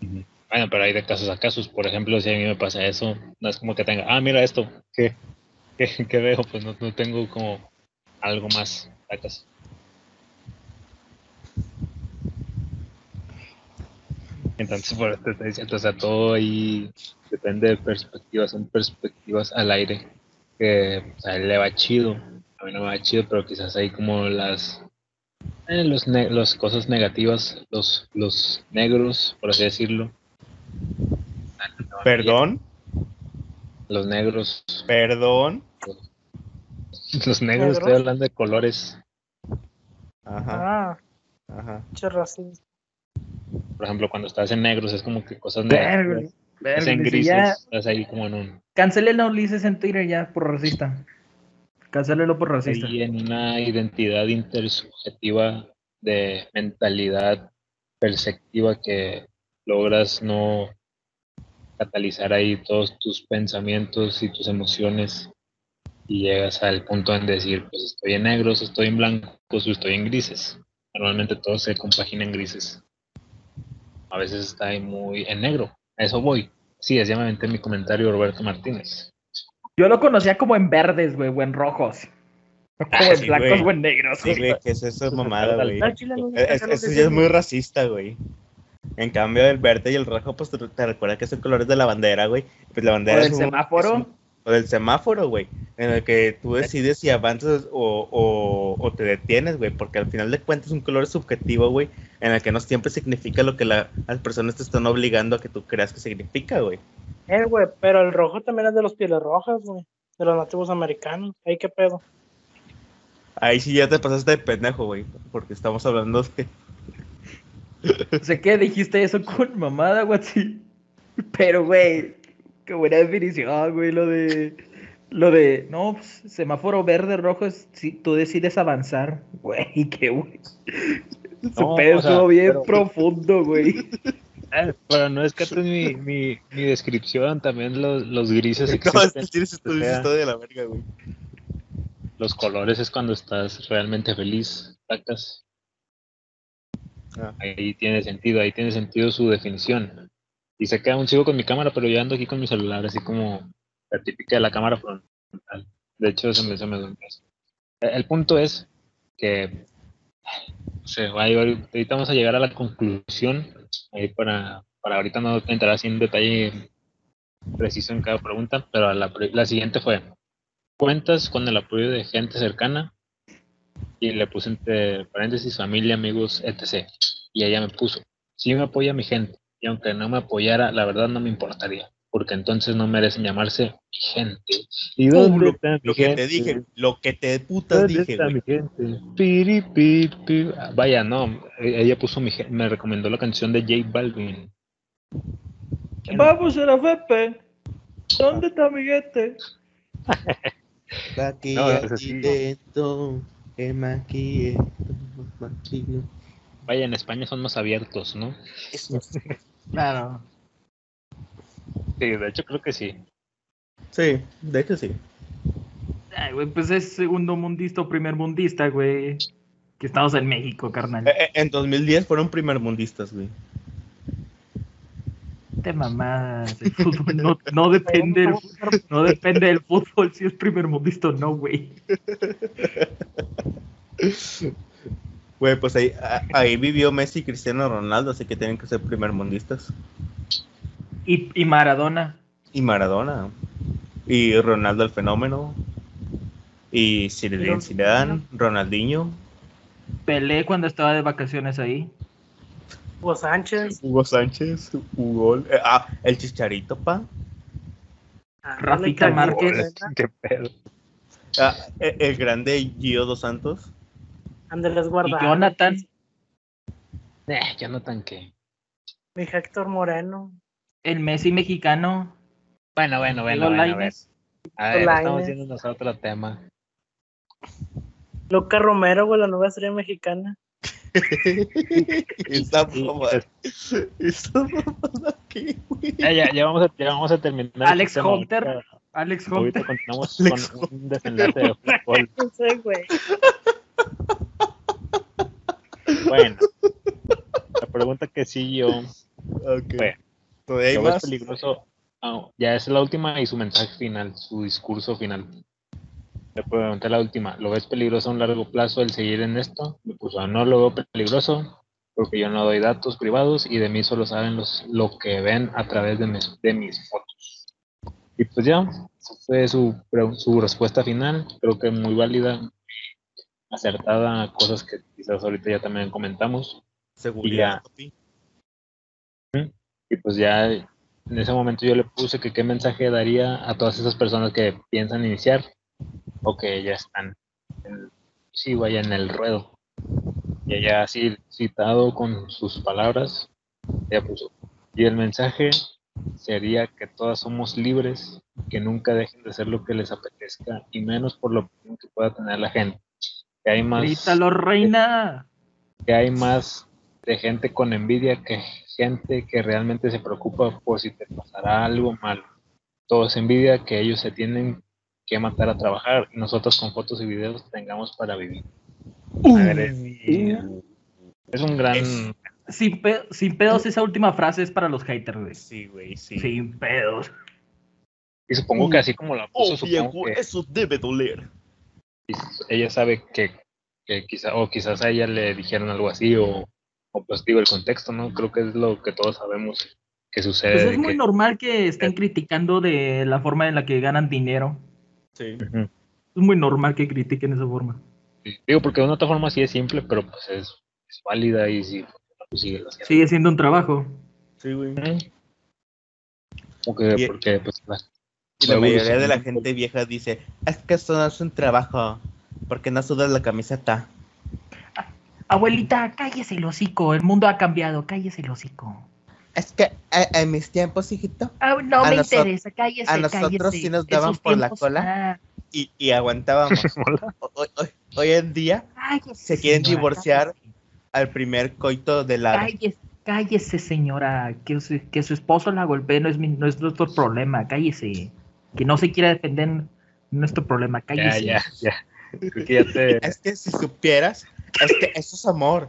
Bueno, pero hay de casos a casos. Por ejemplo, si a mí me pasa eso, no es como que tenga, ah, mira esto, ¿qué, qué, qué veo? Pues no, no tengo como algo más. sacas. Entonces, por eso te estoy diciendo, o sea, todo ahí depende de perspectivas, son perspectivas al aire. Que pues, a él le va chido, a mí no me va chido, pero quizás hay como las eh, los ne- las cosas negativas, los, los negros, por así decirlo. Perdón, Los negros, perdón. los negros, estoy ¿Negros? hablando de colores. Ajá, Ah, ajá. che racista. Por ejemplo, cuando estás en negros es como que cosas negativas. verga, en grises, ya, estás ahí como en un cancelen a Ulises en Twitter ya por racista. Cancélelo por racista. ahí en una identidad intersubjetiva de mentalidad perceptiva que logras no catalizar ahí todos tus pensamientos y tus emociones y llegas al punto en decir, pues estoy en negros, estoy en blancos o estoy en grises. Normalmente todo se compagina en grises. A veces está ahí muy en negro. A eso voy. Sí, es llamamente mi comentario Roberto Martínez. Yo lo conocía como en verdes, güey, o en rojos. No como en sí, blancos güey. o en negros. Sí, güey, ¿qué es mamada, güey? Eso ya es muy racista, güey. En cambio, el verde y el rojo, pues te, te recuerda que son colores de la bandera, güey. Pues la O bandera del es un- semáforo. es un- o del semáforo, güey. En el que tú decides si avanzas o, o- o te detienes, güey. Porque al final de cuentas es un color subjetivo, güey. En el que no siempre significa lo que la- las personas te están obligando a que tú creas que significa, güey. Eh, güey, pero el rojo también es de los pieles rojas, güey. De los nativos americanos. Ahí qué pedo. Ahí sí ya te pasaste de pendejo, güey. Porque estamos hablando de. Sé que dijiste eso con mamada, güey, sí. Pero, güey, qué buena definición, güey, lo de... Lo de, no, pues, semáforo verde, rojo es si tú decides avanzar, güey, qué güey. Su No, pedo o sea, bien pero- profundo, güey. Eh, pero no es que mi, mi, mi descripción, también los, los grises No, existen. tienes tu o sea, historia de la verga, güey. Los colores es cuando estás realmente feliz, sacas. Ah. Ahí tiene sentido, ahí tiene sentido su definición. Y sé que aún sigo con mi cámara, pero yo ando aquí con mi celular, así como la típica de la cámara frontal. De hecho, se me, se me El punto es que se va a llevar- ahorita vamos a llegar a la conclusión ahí para para ahorita no entrar así en detalle preciso en cada pregunta, pero la, la siguiente fue, ¿cuentas con el apoyo de gente cercana? Y le puse entre paréntesis familia, amigos, etc. Y ella me puso, sí me apoya mi gente, y aunque no me apoyara, la verdad no me importaría, porque entonces no merecen llamarse mi gente. ¿Y dónde lo, está mi lo que gente? te dije, lo que te putas ¿Dónde dije, está mi gente? Piri, pi, pi. Ah, Vaya, no, e- ella puso mi me recomendó la canción de J Balvin. Vamos a la Fepe. ¿Dónde está mi gente? Aquí, No, aquí maquillo. Vaya, en España son más abiertos, ¿no? Claro. Sí, de hecho creo que sí. Sí, de hecho sí. Ay, güey, pues es segundo mundista o primer mundista, güey. Que estamos en México, carnal. Eh, eh, En 2010 fueron primermundistas, güey. Te mamás. El fútbol no, no depende del, no depende del fútbol si es primer mundista o no, güey. Güey, pues ahí, a- ahí vivió Messi y Cristiano Ronaldo, así que tienen que ser primermundistas. Y, y Maradona. Y Maradona. Y Ronaldo el fenómeno. Y Zinedine Zidane, Ronaldinho, Pelé cuando estaba de vacaciones ahí. Hugo Sánchez. Hugo Sánchez, Hugo, eh, ah, el Chicharito, pa. ándale, Rafita que- Márquez. Qué pedo. Ah, eh, el grande Gio dos Santos. Ándeles Y guardado. Jonathan. Eh, Jonathan, ¿qué? Mi Héctor Moreno. El Messi mexicano. Bueno, bueno, bueno, bueno, a ver. A estamos yéndonos a otro tema. Luca Romero, güey, la nueva estrella mexicana. Esa mamada. Esa mamada que, güey. Ya, ya, ya vamos a, ya vamos a terminar. Alex este. Hunter. Ahorita- Alex Ahorita Hunter. continuamos Alex con un desenlace de fútbol. No sé, güey. Bueno, la pregunta que sí yo, Ok. Bueno, peligroso. ah, ya es la última y su mensaje final, su discurso final. Le pregunté la última, ¿lo ves peligroso a un largo plazo el seguir en esto? Me puso, no lo veo peligroso porque yo no doy datos privados y de mí solo saben los, lo que ven a través de mis, de mis fotos. Y pues ya, fue su, su respuesta final, creo que muy válida, acertada, cosas que quizás ahorita ya también comentamos. Seguridad. papi. Y pues ya en ese momento yo le puse que qué mensaje daría a todas esas personas que piensan iniciar o que ya están, en, sí, vaya en el ruedo. Y ella así citado con sus palabras, ella puso, y el mensaje sería que todas somos libres, que nunca dejen de hacer lo que les apetezca y menos por lo que pueda tener la gente. Que hay más Grítalo, reina. que hay más de gente con envidia que gente que realmente se preocupa por si te pasará algo malo. Todo es envidia que ellos se tienen que matar a trabajar y nosotros con fotos y videos tengamos para vivir. Agradecida. Es un gran... Es- Sin, pe- sin pedos, esa última frase es para los haters, güey. Sí, güey, sí. Sin pedos. Y supongo que así como la puso, Oh, supongo viejo, que eso debe doler. Ella sabe que, que quizá, o quizás a ella le dijeron algo así o, o pues digo el contexto, ¿no? Creo que es lo que todos sabemos que sucede. Pues es muy que- normal que estén criticando de la forma en la que ganan dinero. Sí. Es muy normal que critiquen esa forma. Sí, Digo, porque de una otra forma sí es simple, pero pues es, es válida y sí, pues sigue. Sigue siendo un trabajo. Sí, güey. Ujú. Porque, pues la- Y la mayoría de la gente vieja dice, es que eso no es un trabajo, porque no sudas la camiseta. Abuelita, cállese el hocico. El mundo ha cambiado. Cállese el hocico. Es que eh, en mis tiempos, hijito, Ah, no A me interesa. Cállese. a nosotros cállese. sí nos daban por la cola. ah, y, y aguantábamos. Ho- Hoy, hoy- hoy en día cállese, se quieren señora, divorciar cállese. al primer coito de la... Cállese, cállese, señora. Que su, que su esposo la golpee no es, mi- no es nuestro problema. Cállese. Que no se quiera defender no es nuestro problema. ya, Cállese. ya, ya. Creo que ya te. Es que si supieras, es que eso es amor.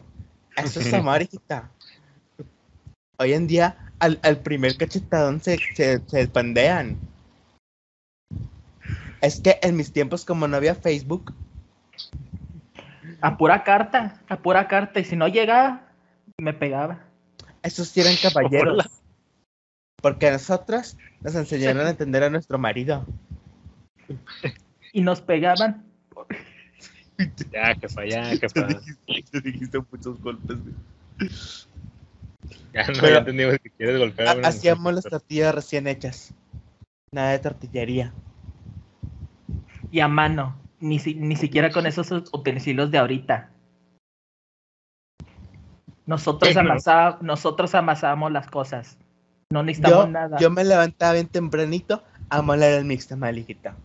Eso es amor, hijita. Hoy en día, al, al primer cachetadón se, se, se pandean. Es que en mis tiempos, como no había Facebook, A pura carta. A pura carta. Y si no llegaba, me pegaba. esos sí eran caballeros. Porque a nosotros nos enseñaron a entender a nuestro marido. Y nos pegaban. Ya, jefa, ya, jefa. Te dijiste muchos golpes. güey. Ya no, Pero- ya entendimos que quieres golpear a una Hacíamos mujer, las tortillas recién hechas. Nada de tortillería. Y a mano. Ni, si- ni siquiera con esos utensilios de ahorita. Nosotros, amasa- nosotros amasábamos las cosas. No necesitamos Yo, nada. yo me levantaba bien tempranito a moler el mixtamal, hijita.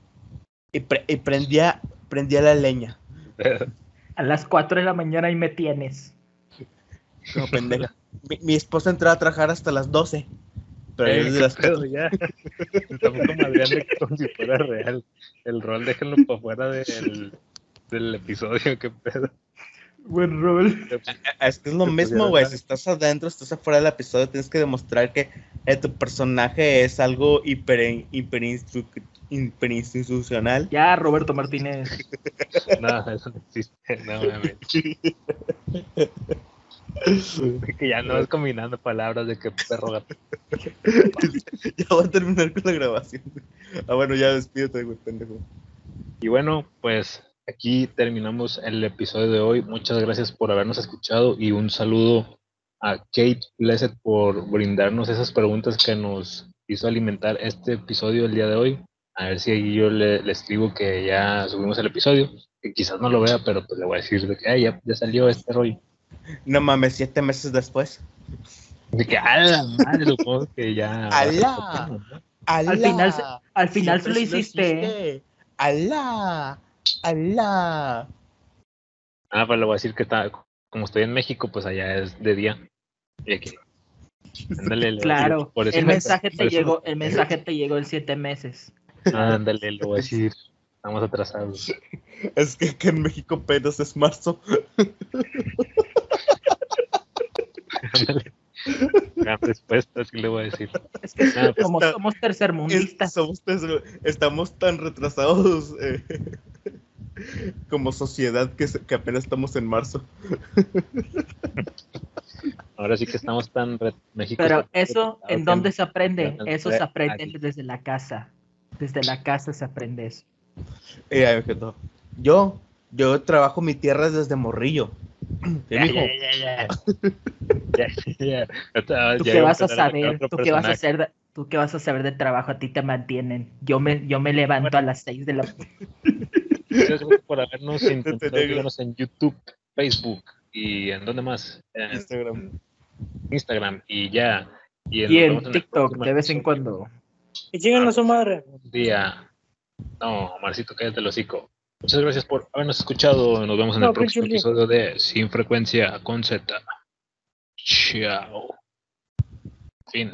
Y, pre- y prendía, prendía la leña. A las 4 de la mañana ahí me tienes. Como pendeja. mi, mi esposa entraba a trabajar hasta las 12. Pero Ey, yo desde las pedo, ya. Estamos como Adrián de que como si fuera real. El rol déjenlo para fuera del, del episodio, qué pedo. Buen rol. Es que es lo mismo, güey. Si estás adentro, estás afuera del episodio, tienes que demostrar que eh, tu personaje es algo hiper, hiperinstru- hiperinstitucional. Ya, Roberto Martínez. No, eso no existe. No mames. Es que ya no es combinando palabras de que perro gato. ya voy a terminar con la grabación. Ah, bueno, ya despídete, güey, pendejo. Y bueno, pues aquí terminamos el episodio de hoy. Muchas gracias por habernos escuchado y un saludo a Kate Blessed por brindarnos esas preguntas que nos hizo alimentar este episodio el día de hoy. A ver si ahí yo le, le escribo que ya subimos el episodio, que quizás no lo vea, pero pues le voy a decir de que "Ay, ya, ya salió este rollo. No mames, siete meses después. De que a la madre, supongo que ya. ¡Alá! ¡Alá! Al final se- Al final se lo hiciste. ¿eh? hiciste. ¡Alá! ¡Alá! Ah, pues le voy a decir que está, como estoy en México, pues allá es de día. Y aquí. Ándale, Claro. por eso El me- mensaje por te eso- llegó, el mensaje te llegó en siete meses. Ándale, le voy a decir. Estamos atrasados. Es que, que en México apenas es marzo. Ándale. Gran respuesta, sí le voy a decir. Es que Ah, pues como está- somos Es- tercermundistas. somos estamos tan retrasados eh, como sociedad que, se- que apenas estamos en marzo. Ahora sí que estamos tan. re- México Pero eso, ¿en dónde se aprende? Eso se aprende aquí. desde la casa. Desde la casa se aprende eso. Eh. Yo, yo trabajo mi tierra desde morrillo. ¿Qué Ya, ya, ya, ya. Ya, ya. Ahorita ¿Tú ya qué vas a saber? ¿Tú qué vas a hacer? de- ¿Tú qué vas a saber de trabajo? A ti te mantienen. Yo me, yo me levanto a las 6 de la Muchas gracias por habernos síganos en YouTube, Facebook y en dónde más, en Instagram. Instagram y ya. Y, en TikTok de vez en cuando. Y lleguen a su madre. Un día. No, Marcito, cállate el hocico. Muchas gracias por habernos escuchado. Nos vemos en No, el próximo pinche episodio de Sin Frecuencia con Z. Chao. Fin.